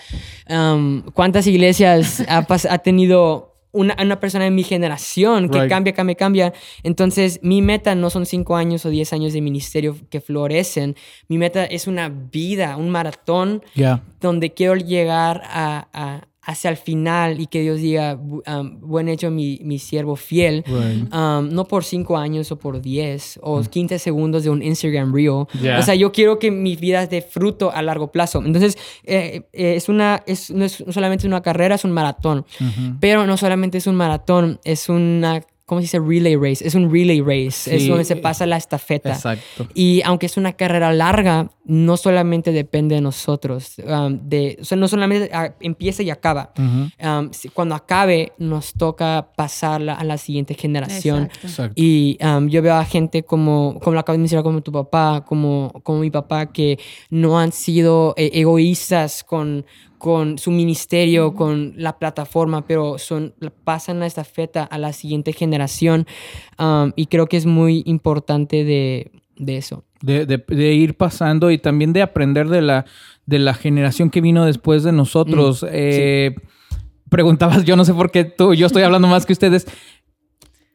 um, ¿cuántas iglesias (laughs) ha, ha tenido una, una persona de mi generación que Right. cambia, cambia, cambia? Entonces, mi meta no son 5 años o 10 años de ministerio que florecen. Mi meta es una vida, un maratón Ya. donde quiero llegar a, a- hacia el final y que Dios diga, "Bu- um, buen hecho mi, mi siervo fiel, Right. um, no por cinco años o por 10 o 15 segundos de un Instagram reel. O sea, yo quiero que mi vida dé fruto a largo plazo. Entonces, eh, eh, es una, es, no es solamente una carrera, es un maratón. Pero no solamente es un maratón, es una, ¿cómo se dice? Relay race. Es un relay race. Es Sí. donde se pasa la estafeta. Exacto. Y aunque es una carrera larga, no solamente depende de nosotros. um, de, o sea, no solamente ah, empieza y acaba. Ujú. Um, si- cuando acabe, nos toca pasarla a la siguiente generación. Exacto. Exacto. Y um, yo veo a gente como, como lo acabas de mencionar, como tu papá, como, como mi papá, que no han sido eh, egoístas con, con su ministerio, con la plataforma, pero son, pasan la estafeta a la siguiente generación. Um, y creo que es muy importante de, de eso. De, de- de ir pasando y también de aprender de la, de la generación que vino después de nosotros. Mm, Eh, Preguntabas, yo no sé por qué tú, yo estoy hablando más que ustedes.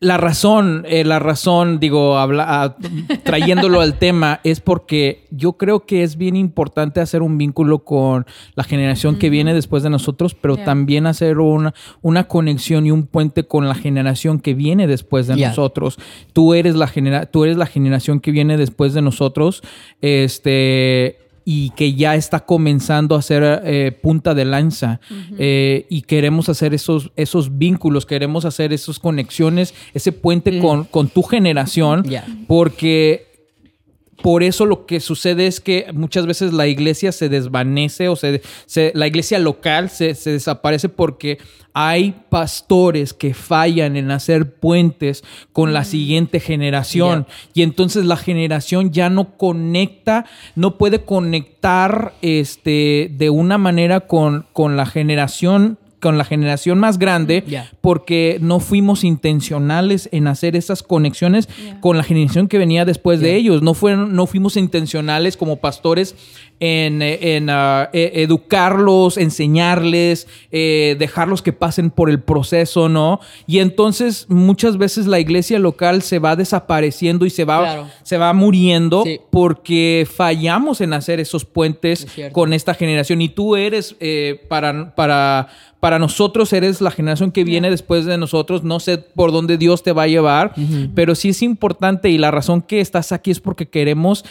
La razón, eh, la razón, digo, habla, trayéndolo al tema, es porque yo creo que es bien importante hacer un vínculo con la generación que viene después de nosotros, pero Yeah. también hacer una, una conexión y un puente con la generación que viene después de Yeah. nosotros. Tú eres la genera tú eres la generación que viene después de nosotros, este y que ya está comenzando a ser eh, punta de lanza. Eh, y queremos hacer esos, esos vínculos, queremos hacer esas conexiones, ese puente con, con tu generación, porque por eso lo que sucede es que muchas veces la iglesia se desvanece o se, se- la iglesia local se, se desaparece porque hay pastores que fallan en hacer puentes con la siguiente generación. Y entonces la generación ya no conecta, no puede conectar este, de una manera con, con la generación con la generación más grande Ya. porque no fuimos intencionales en hacer esas conexiones Yeah. con la generación que venía después de ellos. No, fueron, no fuimos intencionales como pastores en, en, ah, eh, educarlos, enseñarles, eh, dejarlos que pasen por el proceso, ¿no? Y entonces muchas veces la iglesia local se va desapareciendo y se va, Claro. se va muriendo Sí. porque fallamos en hacer esos puentes Es con esta generación. Y tú eres, eh, para, para, para nosotros, eres la generación que viene después de nosotros. No sé por dónde Dios te va a llevar, pero sí es importante y la razón que estás aquí es porque queremos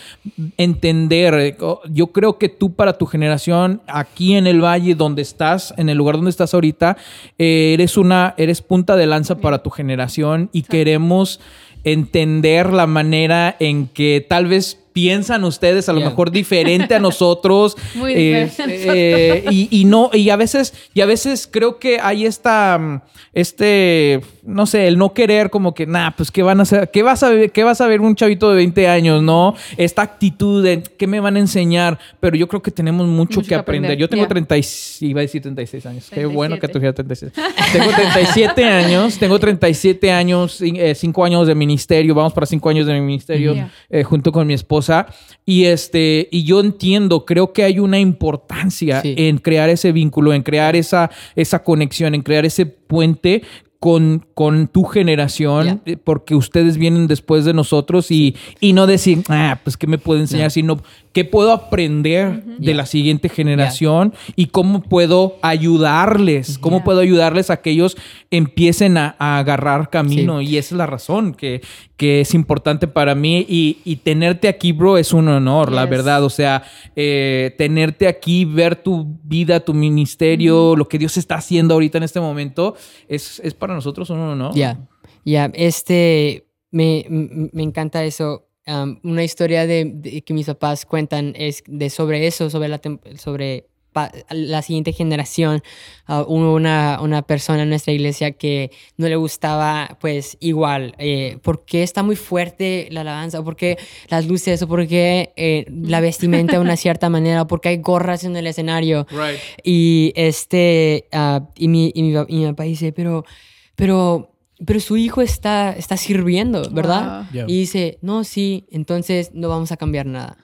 entender. eh, Yo creo que tú para tu generación, aquí en el valle donde estás, en el lugar donde estás ahorita, eh, eres una, eres punta de lanza para tu generación y queremos entender la manera en que tal vez piensan ustedes a lo Yeah. mejor diferente a (laughs) nosotros Muy eh, eh, y, y no y a veces y a veces creo que hay esta mm, este no sé el no querer como que nah pues qué van a hacer qué vas a ver qué vas a ver un chavito de 20 años no esta actitud de qué me van a enseñar pero yo creo que tenemos mucho, que aprender. yo tengo yeah. 30 y- iba a decir 36 años qué bueno que 37. tuviera 36 tengo 37 años tengo 37 años 5 años de ministerio vamos para 5 años de mi ministerio Yeah. eh, junto con mi esposa y este y yo entiendo creo que hay una importancia Sí. en crear ese vínculo en crear esa esa conexión en crear ese puente con, con tu generación, eh, porque ustedes vienen después de nosotros y, y no decir, ah, pues qué me puede enseñar, No. sino qué puedo aprender de la siguiente generación y cómo puedo ayudarles, cómo puedo ayudarles a que ellos empiecen a, a agarrar camino. Y esa es la razón que, que es importante para mí. Y, y tenerte aquí, bro, es un honor, la verdad. O sea, eh, tenerte aquí, ver tu vida, tu ministerio, lo que Dios está haciendo ahorita en este momento, es, es para nosotros un honor. Ya, ya, este, me, me encanta eso. Um, una historia de, de que mis papás cuentan es de sobre eso, sobre la, sobre la siguiente generación. Ah, hubo una, una persona en nuestra iglesia que no le gustaba, pues, igual, eh, ¿por qué está muy fuerte la alabanza? ¿O por qué las luces? ¿O por qué eh, la vestimenta de una (laughs) cierta manera? ¿O por qué hay gorras en el escenario? Right. Y este, ah, y, mi, y, mi, y mi papá dice, pero, pero, pero su hijo está, está sirviendo, ¿verdad? Wow. Yeah. Y dice, no, sí, entonces no vamos a cambiar nada.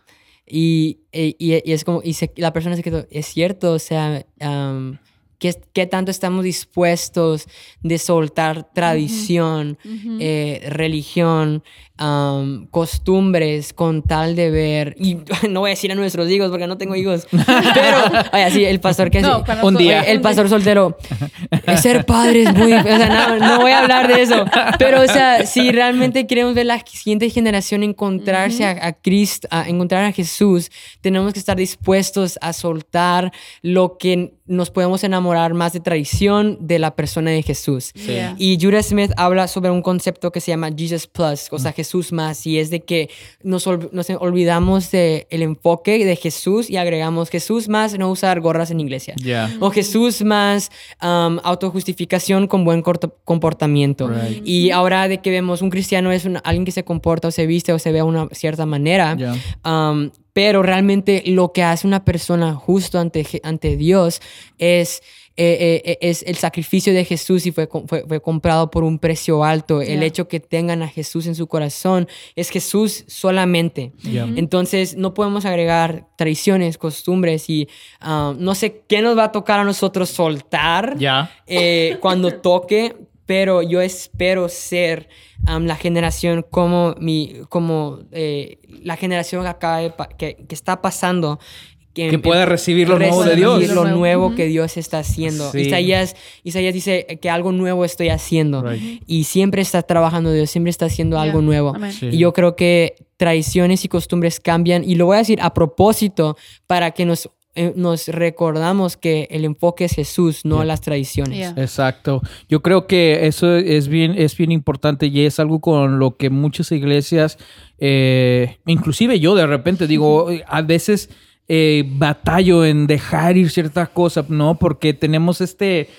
Y, e- y, y es como, y se- la persona se quedó, es cierto, o sea, am, qué, qué tanto estamos dispuestos de soltar tradición, eh, religión, am, costumbres con tal de ver, y (laughs) no voy a decir a nuestros hijos porque no tengo hijos, pero, oye, sí, el pastor que No, sí, cuando Un día. el pastor soltero. Ser padre es muy. O sea, no, no voy a hablar de eso. Pero, o sea, si realmente queremos ver la siguiente generación encontrarse a, a Cristo, a encontrar a Jesús, tenemos que estar dispuestos a soltar lo que nos podemos enamorar más de traición de la persona de Jesús. Yeah. Y Judah Smith habla sobre un concepto que se llama Jesus Plus, o sea, Jesús más, y es de que nos, ol- nos olvidamos del el enfoque de Jesús y agregamos Jesús más no usar gorras en iglesia. O Jesús más um, autojustificación con buen comportamiento. Right. Y ahora de que vemos un cristiano es un- alguien que se comporta o se viste o se ve de una cierta manera. Um, pero realmente lo que hace una persona justo ante Dios es, eh, eh, es el sacrificio de Jesús y fue, fue, fue comprado por un precio alto. El hecho que tengan a Jesús en su corazón es Jesús solamente. Entonces no podemos agregar tradiciones, costumbres y um, no sé qué nos va a tocar a nosotros soltar eh, cuando toque, pero yo espero ser um, la generación como mi, como eh, la generación que, acaba de pa- que, que está pasando. Que pueda recibir lo nuevo de Dios. Lo Lo nuevo. que Dios está haciendo. Sí. Isaías, Isaías dice que algo nuevo estoy haciendo. Right. Y siempre está trabajando Dios, siempre está haciendo algo nuevo. Sí. Y yo creo que tradiciones y costumbres cambian. Y lo voy a decir a propósito para que nos, eh, nos recordamos que el enfoque es Jesús, no Yeah. las tradiciones. Yeah. Exacto. Yo creo que eso es bien, es bien importante y es algo con lo que muchas iglesias, eh, inclusive yo de repente digo, a veces eh, batallo en dejar ir ciertas cosas, ¿no? Porque tenemos este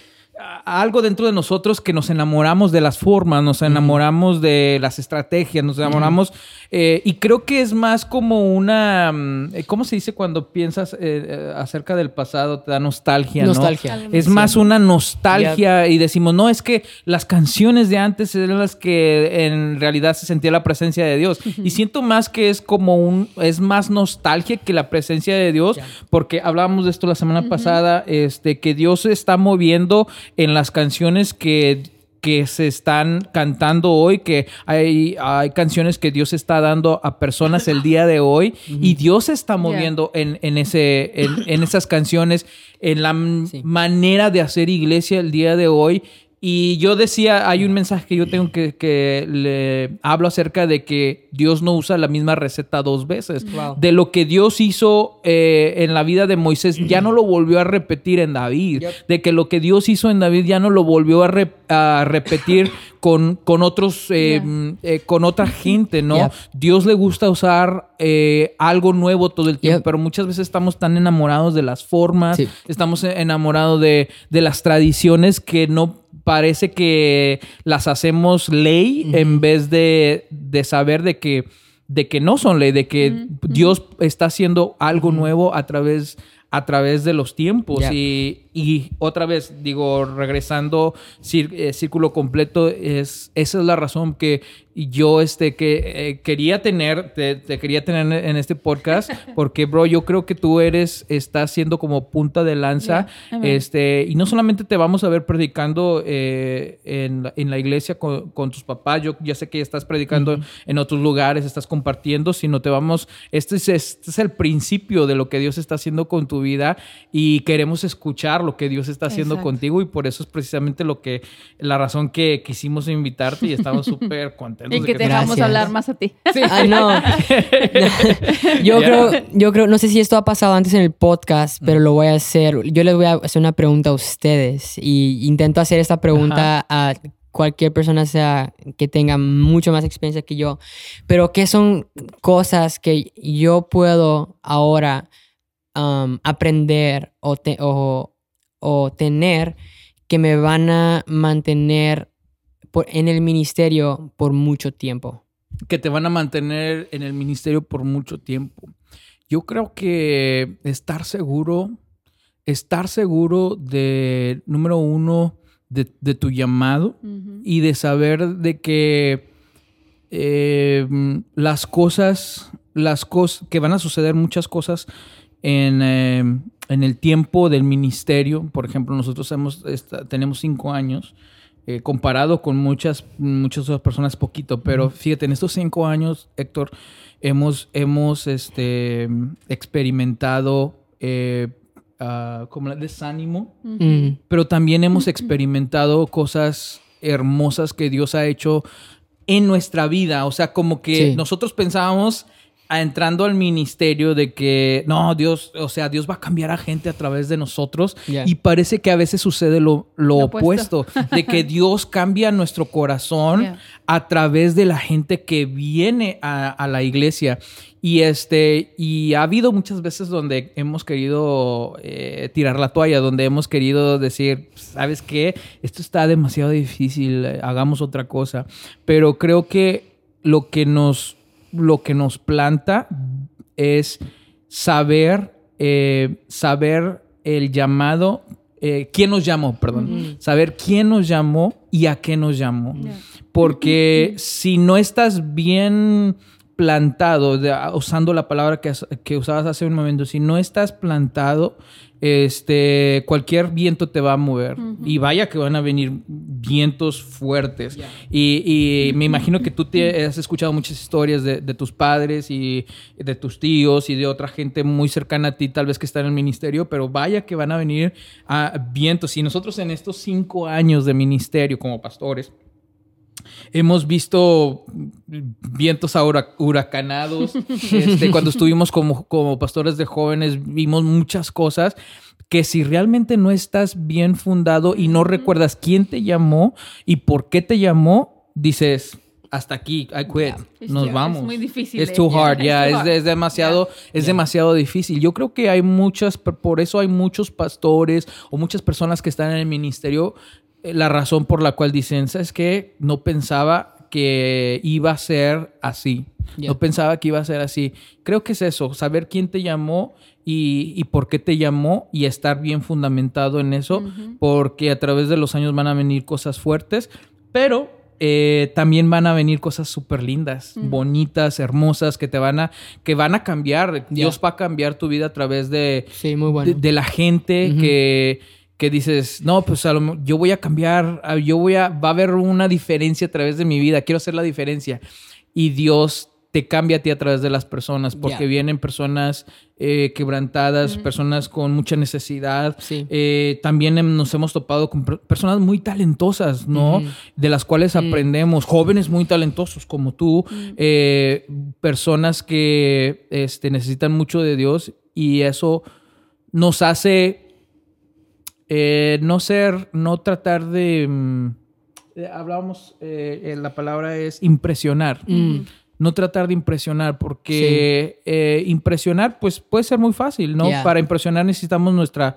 algo dentro de nosotros que nos enamoramos de las formas, nos enamoramos de las estrategias, nos enamoramos eh, y creo que es más como una, mm, ¿cómo se dice cuando piensas eh, eh, acerca del pasado? Te da nostalgia, ¿no? Nostalgia. Es más una nostalgia y decimos, no, es que las canciones de antes eran las que en realidad se sentía la presencia de Dios. Y siento más que es como un, es más nostalgia que la presencia de Dios, Ya. porque hablábamos de esto la semana pasada, este, que Dios se está moviendo en las canciones que que se están cantando hoy, que hay, hay canciones que Dios está dando a personas el día de hoy (laughs) y Dios se está moviendo en, en ese, en, en esas canciones, en la Sí. manera de hacer iglesia el día de hoy. Y yo decía, hay un mensaje que yo tengo que, que le hablo acerca de que Dios no usa la misma receta dos veces. Wow. De lo que Dios hizo eh, en la vida de Moisés, ya no lo volvió a repetir en David. Yep. De que lo que Dios hizo en David ya no lo volvió a, re- a repetir con, con otros, eh, Yeah. mm, eh, con otra (laughs) gente, ¿no? Dios le gusta usar eh, algo nuevo todo el tiempo, pero muchas veces estamos tan enamorados de las formas, Sí. estamos enamorados de, de las tradiciones que no parece que las hacemos ley en vez de, de saber de que, de que no son ley, de que Dios está haciendo algo nuevo a través, a través de los tiempos. Ya. Y, y otra vez, digo, regresando, eh, círculo completo, es, esa es la razón que yo este, que, eh, quería tener, te, te quería tener en este podcast, (laughs) porque, bro, yo creo que tú eres, estás siendo como punta de lanza, Yeah. Este, y no solamente te vamos a ver predicando eh, en, en la iglesia con, con tus papás, yo ya sé que estás predicando en otros lugares, estás compartiendo, sino te vamos, este es, este es el principio de lo que Dios está haciendo con tu vida y queremos escuchar lo que Dios está haciendo Exacto. contigo y por eso es precisamente lo que, la razón que quisimos invitarte y estamos (laughs) súper contentos. Y de que te- dejamos Gracias. hablar más a ti. (laughs) Ay, no. (laughs) yo, creo, yo creo, no sé si esto ha pasado antes en el podcast, pero lo voy a hacer. Yo les voy a hacer una pregunta a ustedes y intento hacer esta pregunta a cualquier persona sea que tenga mucho más experiencia que yo. Pero ¿qué son cosas que yo puedo ahora um, aprender o, te- o, o tener que me van a mantener por- en el ministerio por mucho tiempo? que te van a mantener en el ministerio por mucho tiempo. Yo creo que estar seguro, estar seguro de, número uno, de, de tu llamado y de saber de que eh, las cosas, las cosas, que van a suceder muchas cosas en, eh, en el tiempo del ministerio. Por ejemplo, nosotros hemos, esta- tenemos cinco años. eh, comparado con muchas, muchas otras personas, poquito, pero fíjate, en estos cinco años, Héctor, hemos, hemos este, experimentado eh, ah, como el desánimo, Mm. pero también hemos experimentado cosas hermosas que Dios ha hecho en nuestra vida. O sea, como que Sí. nosotros pensábamos entrando al ministerio de que no, Dios, o sea, Dios va a cambiar a gente a través de nosotros y parece que a veces sucede lo, lo Lo opuesto, opuesto. de que (laughs) Dios cambia nuestro corazón a través de la gente que viene a, a la iglesia. Y este, y ha habido muchas veces donde hemos querido eh, tirar la toalla, donde hemos querido decir, ¿sabes qué? Esto está demasiado difícil, hagamos otra cosa. Pero creo que lo que nos, lo que nos planta es saber, eh, saber el llamado, eh, quién nos llamó, perdón, saber quién nos llamó y a qué nos llamó. Porque (clears throat) si no estás bien plantado, de- usando la palabra que, que usabas hace un momento, si no estás plantado, este, cualquier viento te va a mover. Y vaya que van a venir vientos fuertes. Y, y me imagino que tú te has escuchado muchas historias de, de tus padres y de tus tíos y de otra gente muy cercana a ti, tal vez que está en el ministerio, pero vaya que van a venir a vientos. Y nosotros en estos cinco años de ministerio como pastores, Hemos visto vientos ahora huracanados. (laughs) Este, cuando estuvimos como, como pastores de jóvenes, vimos muchas cosas que si realmente no estás bien fundado y no recuerdas quién te llamó y por qué te llamó, dices, hasta aquí, I quit, nos vamos. es muy difícil, It's eh, too hard, ya, too es, es demasiado, es demasiado difícil. Yo creo que hay muchas, por eso hay muchos pastores o muchas personas que están en el ministerio la razón por la cual dicen, ¿sabes qué? No pensaba que iba a ser así. No pensaba que iba a ser así. Creo que es eso, saber quién te llamó y, y por qué te llamó y estar bien fundamentado en eso, porque a través de los años van a venir cosas fuertes, pero eh, también van a venir cosas súper lindas, bonitas, hermosas, que te van a, que van a cambiar. Dios va a cambiar tu vida a través de, Sí, muy bueno. de, de la gente que, que dices, no, pues a lo yo voy a cambiar, yo voy a, va a haber una diferencia a través de mi vida, quiero hacer la diferencia. Y Dios te cambia a ti a través de las personas, porque vienen personas eh, quebrantadas, personas con mucha necesidad. Sí. Eh, también nos hemos topado con per- personas muy talentosas, ¿no? De las cuales Mm. aprendemos, jóvenes muy talentosos como tú, eh, personas que este, necesitan mucho de Dios y eso nos hace eh, no ser, no tratar de... mm, eh, hablábamos, eh, eh, la palabra es impresionar. Mm. No tratar de impresionar, porque eh, impresionar, pues puede ser muy fácil, ¿no? Para impresionar necesitamos nuestra, nu-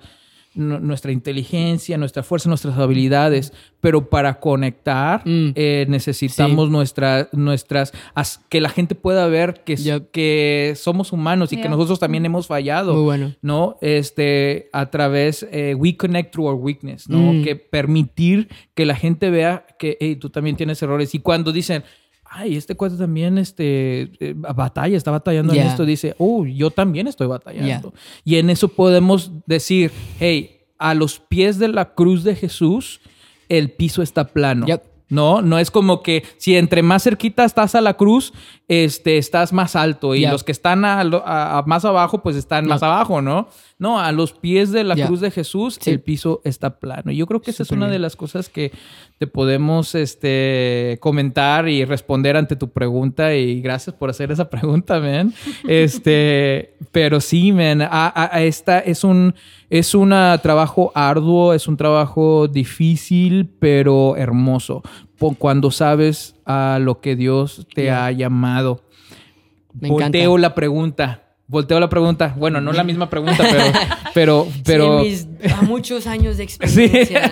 nuestra inteligencia, nuestra fuerza, nuestras habilidades, pero para conectar Mm. eh, necesitamos nuestra- nuestras, as- que la gente pueda ver que, que somos humanos y que nosotros también hemos fallado. Muy bueno. ¿no? Este, a través, eh, we connect through our weakness, ¿no? Mm. Que permitir que la gente vea que, hey, tú también tienes errores. Y cuando dicen, ay, este cuate también, este, eh, batalla, está batallando en esto, dice, oh, yo también estoy batallando. Y en eso podemos decir, hey, a los pies de la cruz de Jesús, el piso está plano. Yep. No, no es como que si entre más cerquita estás a la cruz, este, estás más alto y los que están a lo- a- a más abajo, pues están No. más abajo, ¿no? No, a los pies de la cruz de Jesús, Sí. el piso está plano. Yo creo que esa es una bien. de las cosas que te podemos este, comentar y responder ante tu pregunta. Y gracias por hacer esa pregunta, man. (laughs) Este, pero sí, man, a, a- a esta es un, es un trabajo arduo, es un trabajo difícil, pero hermoso. Cuando sabes a lo que Dios te ha llamado. Me Volteo encanta. la pregunta. Volteo la pregunta. Bueno, no la misma pregunta, pero, (laughs) pero, pero. Sí, mis a muchos años de (laughs) experiencia.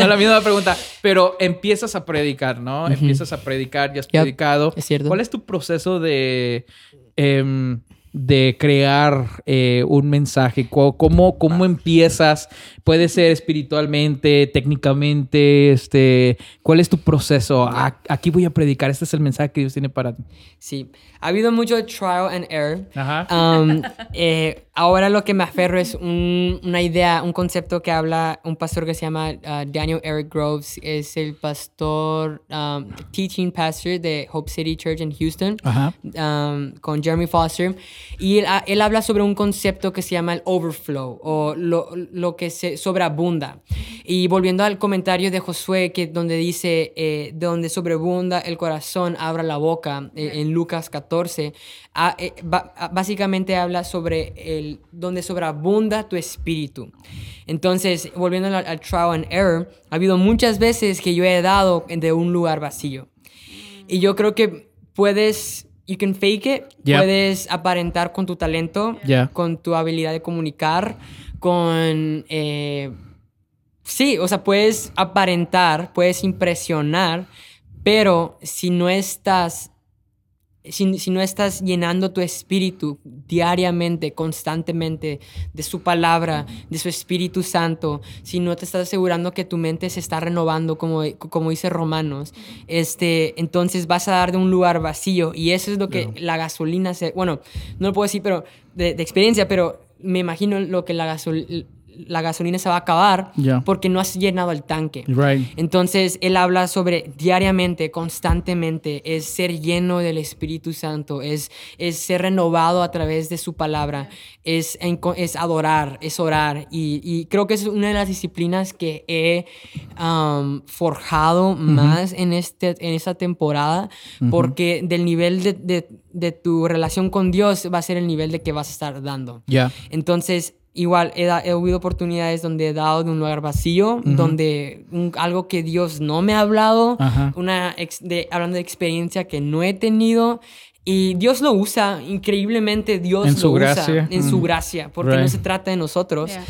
No la misma pregunta. Pero empiezas a predicar, ¿no? Empiezas a predicar, ya has Yep, predicado. es cierto. ¿Cuál es tu proceso de, em, de crear eh, un mensaje? ¿Cómo, cómo, cómo empiezas? Puede ser espiritualmente, técnicamente, este, ¿cuál es tu proceso? Aquí voy a predicar, este es el mensaje que Dios tiene para ti. Sí, ha habido mucho trial and error. Ajá. Um, eh, ahora lo que me aferro es un- una idea, un concepto que habla un pastor que se llama uh, Daniel Eric Groves. Es el pastor, um, teaching pastor de Hope City Church en Houston. Ajá. um, con Jeremy Foster. Y él, ha- él habla sobre un concepto que se llama el overflow o lo, lo que se sobreabunda. Y volviendo al comentario de Josué, que donde dice, eh, de donde sobreabunda el corazón, abra la boca, eh, en Lucas 14, ah, eh, ba- ah, básicamente habla sobre el, donde sobreabunda tu espíritu. Entonces, volviendo al, al trial and error, ha habido muchas veces que yo he dado de un lugar vacío. Y yo creo que puedes, you can fake it, Yeah. puedes aparentar con tu talento, Yeah. con tu habilidad de comunicar, con... eh, sí, o sea, puedes aparentar, puedes impresionar, pero si no estás... Si, si no estás llenando tu espíritu diariamente, constantemente, de su palabra, de su Espíritu Santo, si no te estás asegurando que tu mente se está renovando, como, como dice Romanos, este, entonces vas a dar de un lugar vacío. Y eso es lo que la gasolina se. Bueno, no lo puedo decir pero, de, de experiencia, pero me imagino lo que la, gasol- la gasolina se va a acabar porque no has llenado el tanque. Right. Entonces, él habla sobre diariamente, constantemente, es ser lleno del Espíritu Santo, es, es ser renovado a través de su palabra, es, es adorar, es orar. Y, y creo que es una de las disciplinas que he um, forjado más en, este, en esta temporada, porque del nivel de, de- de tu relación con Dios va a ser el nivel de que vas a estar dando. Entonces, igual, he, da- he habido oportunidades donde he dado de un lugar vacío, donde un- algo que Dios no me ha hablado, Ajá. una ex- de, hablando de experiencia que no he tenido. Y Dios lo usa, increíblemente Dios En lo su usa gracia. en su Mm. gracia, porque no Right. se trata de nosotros, Yeah.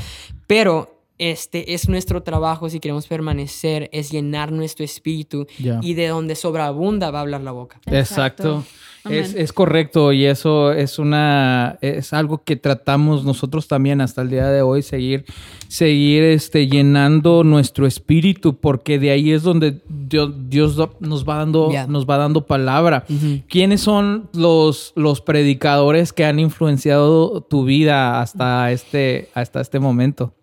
pero este es nuestro trabajo si queremos permanecer, es llenar nuestro espíritu Ya. y de donde sobreabunda va a hablar la boca. Exacto. Amén. Es, es correcto y eso es una es algo que tratamos nosotros también hasta el día de hoy seguir seguir este llenando nuestro espíritu porque de ahí es donde Dios, Dios nos va dando nos va dando palabra. ¿Quiénes son los los predicadores que han influenciado tu vida hasta este hasta este momento?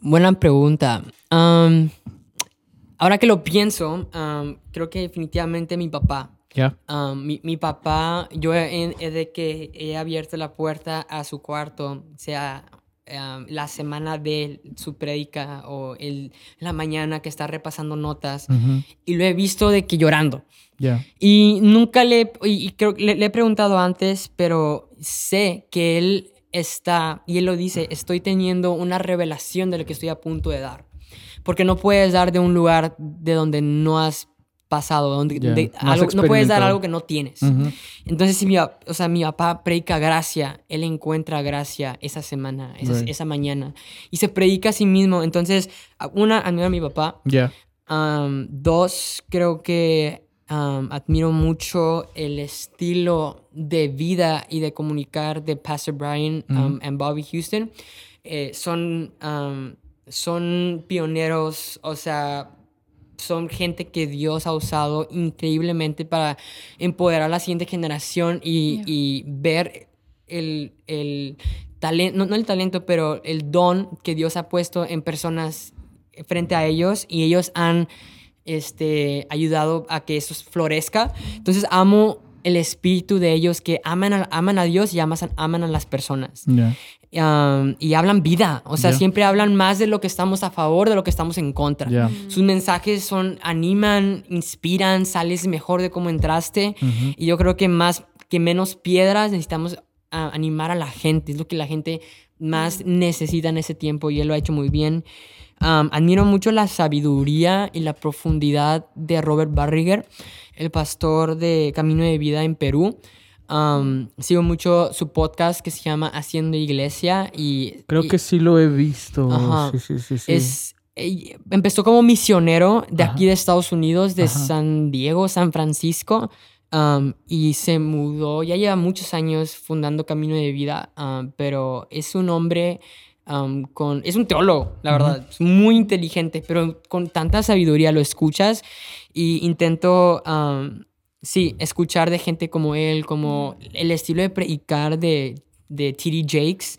Buena pregunta. Ahora que lo pienso, creo que definitivamente mi papá. Ya. Am, mi, mi papá, yo he, he de que he abierto la puerta a su cuarto, sea am, la semana de su prédica o el, la mañana que está repasando notas, Ujú. y lo he visto de que llorando. Ya. Y nunca le, y creo le, le he preguntado antes, pero sé que él está, y él lo dice, estoy teniendo una revelación de lo que estoy a punto de dar. Porque no puedes dar de un lugar de donde no has pasado, donde, de- no has algo- no puedes dar algo que no tienes. Entonces, si mi, o sea, mi papá predica gracia, él encuentra gracia esa semana, esa, Right. esa mañana, y se predica a sí mismo. Entonces, una, admiro a mi papá. Um, dos, creo que um, admiro mucho el estilo de vida y de comunicar de Pastor Brian um, and Bobby Houston. Eh, son, um, son pioneros, o sea, son gente que Dios ha usado increíblemente para empoderar a la siguiente generación y, Yeah. y ver el, el talento, no, no el talento, pero el don que Dios ha puesto en personas frente a ellos y ellos han este, ayudado a que eso florezca. Entonces amo el espíritu de ellos que aman a, aman a Dios y aman, aman a las personas. Ya. Um, y hablan vida, o sea, siempre hablan más de lo que estamos a favor, de lo que estamos en contra. Sus mensajes son, animan, inspiran, sales mejor de cómo entraste. Y yo creo que más que menos piedras necesitamos animar a la gente, es lo que la gente más necesita en ese tiempo y él lo ha hecho muy bien. Um, admiro mucho la sabiduría y la profundidad de Robert Barriger, el pastor de Camino de Vida en Perú. Um, sigo mucho su podcast que se llama Haciendo Iglesia y Creo y- que sí lo he visto. Ajá. Sí, sí, sí, sí. es, empezó como misionero de Ajá. aquí de Estados Unidos, de Ajá. San Diego, San Francisco. um, y se mudó, ya lleva muchos años fundando Camino de Vida, um, pero es un hombre um, con, es un teólogo, la verdad, es muy inteligente, pero con tanta sabiduría lo escuchas y intento, sí, escuchar de gente como él, como el estilo de predicar de de T.D. Jakes.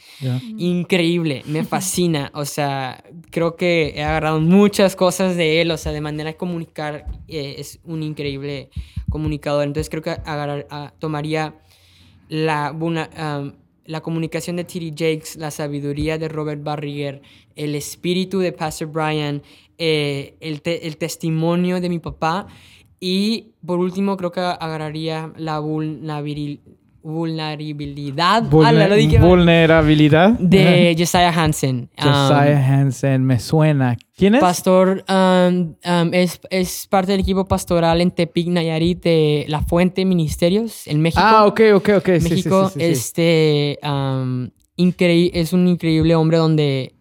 Increíble, me (laughs) fascina. O sea, creo que he agarrado muchas cosas de él, o sea, de manera de comunicar, eh, es un increíble comunicador. Entonces creo que agarrar, ah, tomaría la, una, la comunicación de T.D. Jakes, la sabiduría de Robert Barriger, el espíritu de Pastor Brian, eh, el, el testimonio de mi papá. Y por último, creo que agarraría la vulnerabilidad vulnerabilidad. vulnerabilidad. De (laughs) Josiah Hansen. Josiah um, Hansen, me suena. ¿Quién es? Pastor, um, um, es, es, parte del equipo pastoral en Tepic, Nayarit, de La Fuente Ministerios, en México. Ah, ok, ok, ok. México, sí, sí, este, es un increíble hombre donde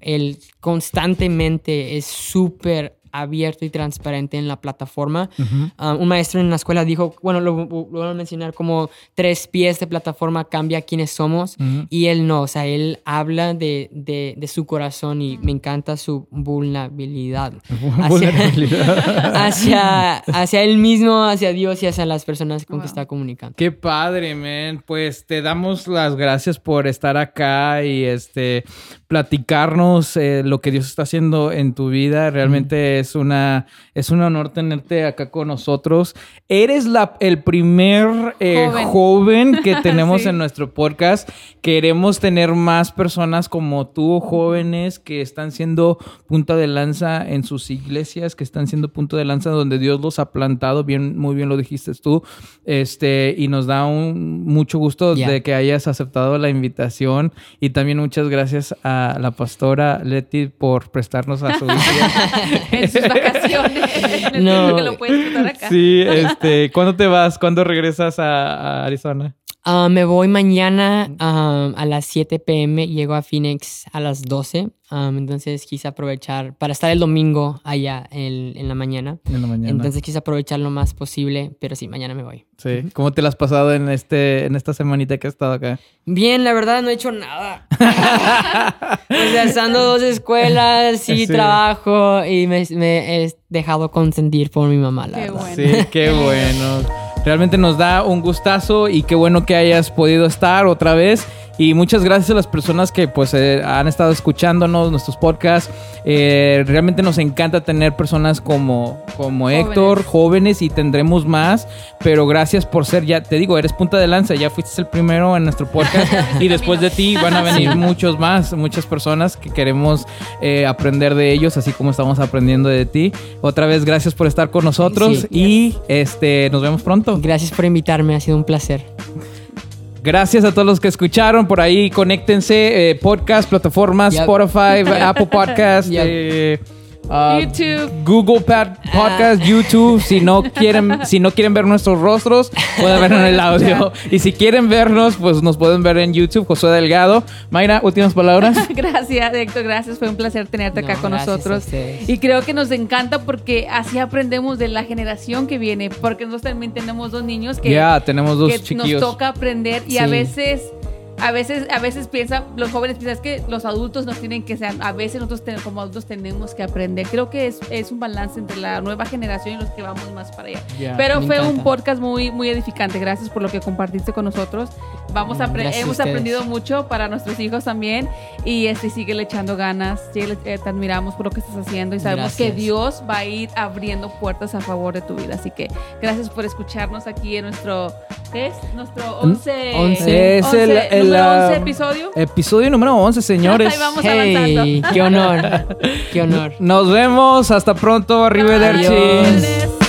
él constantemente es súper abierto y transparente en la plataforma. Ah, un maestro en la escuela dijo, bueno, lo, voy a mencionar como tres pies de plataforma cambia quiénes somos y él no, o sea, él habla de, de, su corazón y me encanta su vulnerabilidad. (laughs) Hacia, hacia, él mismo, hacia Dios y hacia las personas con que está comunicando. Qué padre, man. Pues te damos las gracias por estar acá y este platicarnos eh, lo que Dios está haciendo en tu vida. Realmente es, una, es un honor tenerte acá con nosotros. Eres la, el primer eh, joven. que (laughs) tenemos en nuestro podcast. Queremos tener más personas como tú, jóvenes, que están siendo punta de lanza en sus iglesias, que están siendo punto de lanza donde Dios los ha plantado. Bien, muy bien lo dijiste tú. Este, y nos da un, mucho gusto de que hayas aceptado la invitación. Y también muchas gracias a la pastora Leti por prestarnos a su (laughs) (laughs) en sus vacaciones. (laughs) (laughs) no. Que lo puedes acá. Sí, este, ¿cuándo te vas? ¿Cuándo regresas a Arizona? Ah, me voy mañana a las 7 pm, llego a Phoenix a las 12. entonces quise aprovechar para estar el domingo allá en, la mañana. En la mañana. Entonces quise aprovechar lo más posible, pero sí, mañana me voy. Sí. ¿Cómo te lo has pasado en, este, en esta semanita que has estado acá? Bien, la verdad no he hecho nada. (laughs) o sea, estando dos escuelas y trabajo y me, he dejado consentir por mi mamá, la qué Bueno. Sí, qué bueno. Realmente nos da un gustazo y qué bueno que hayas podido estar otra vez. Y muchas gracias a las personas que pues eh, han estado escuchándonos, nuestros podcasts. Eh, realmente nos encanta tener personas como, como Héctor, jóvenes y tendremos más. Pero gracias por ser, ya te digo, eres punta de lanza, ya fuiste el primero en nuestro podcast. (laughs) y después de ti van a venir muchos más, muchas personas que queremos eh, aprender de ellos, así como estamos aprendiendo de ti. Otra vez, gracias por estar con nosotros y este, nos vemos pronto. Gracias por invitarme, ha sido un placer. Gracias a todos los que escucharon. Por ahí, conéctense. Eh, podcast, plataformas, Spotify, (laughs) Apple Podcast. Eh, Uh, YouTube. Google Podcast, YouTube. Si no (laughs) quieren, si no quieren ver nuestros rostros, pueden vernos en el audio. Y si quieren vernos, pues nos pueden ver en YouTube, Josué Delgado. Mayra, últimas palabras. (laughs) gracias, Héctor. Gracias. Fue un placer tenerte acá con nosotros. Y creo que nos encanta porque así aprendemos de la generación que viene. Porque nosotros también tenemos dos niños que, ya tenemos dos que nos toca aprender y a veces a veces, a veces piensan, los jóvenes piensan que los adultos nos tienen que ser, a veces nosotros como adultos tenemos que aprender. Creo que es, es, un balance entre la nueva generación y los que vamos más para allá. Pero fue un podcast muy, muy edificante. Gracias por lo que compartiste con nosotros. Vamos a hemos aprendido mucho para nuestros hijos también y este, sigue echando ganas. Eh, te admiramos por lo que estás haciendo y sabemos que Dios va a ir abriendo puertas a favor de tu vida. Así que gracias por escucharnos aquí en nuestro, ¿qué es? Nuestro 11. 11. Es el número 11 episodio. Episodio número 11, señores. (laughs) Ahí vamos hey, Qué honor. Qué honor. Nos vemos. Hasta pronto. Arrivederci.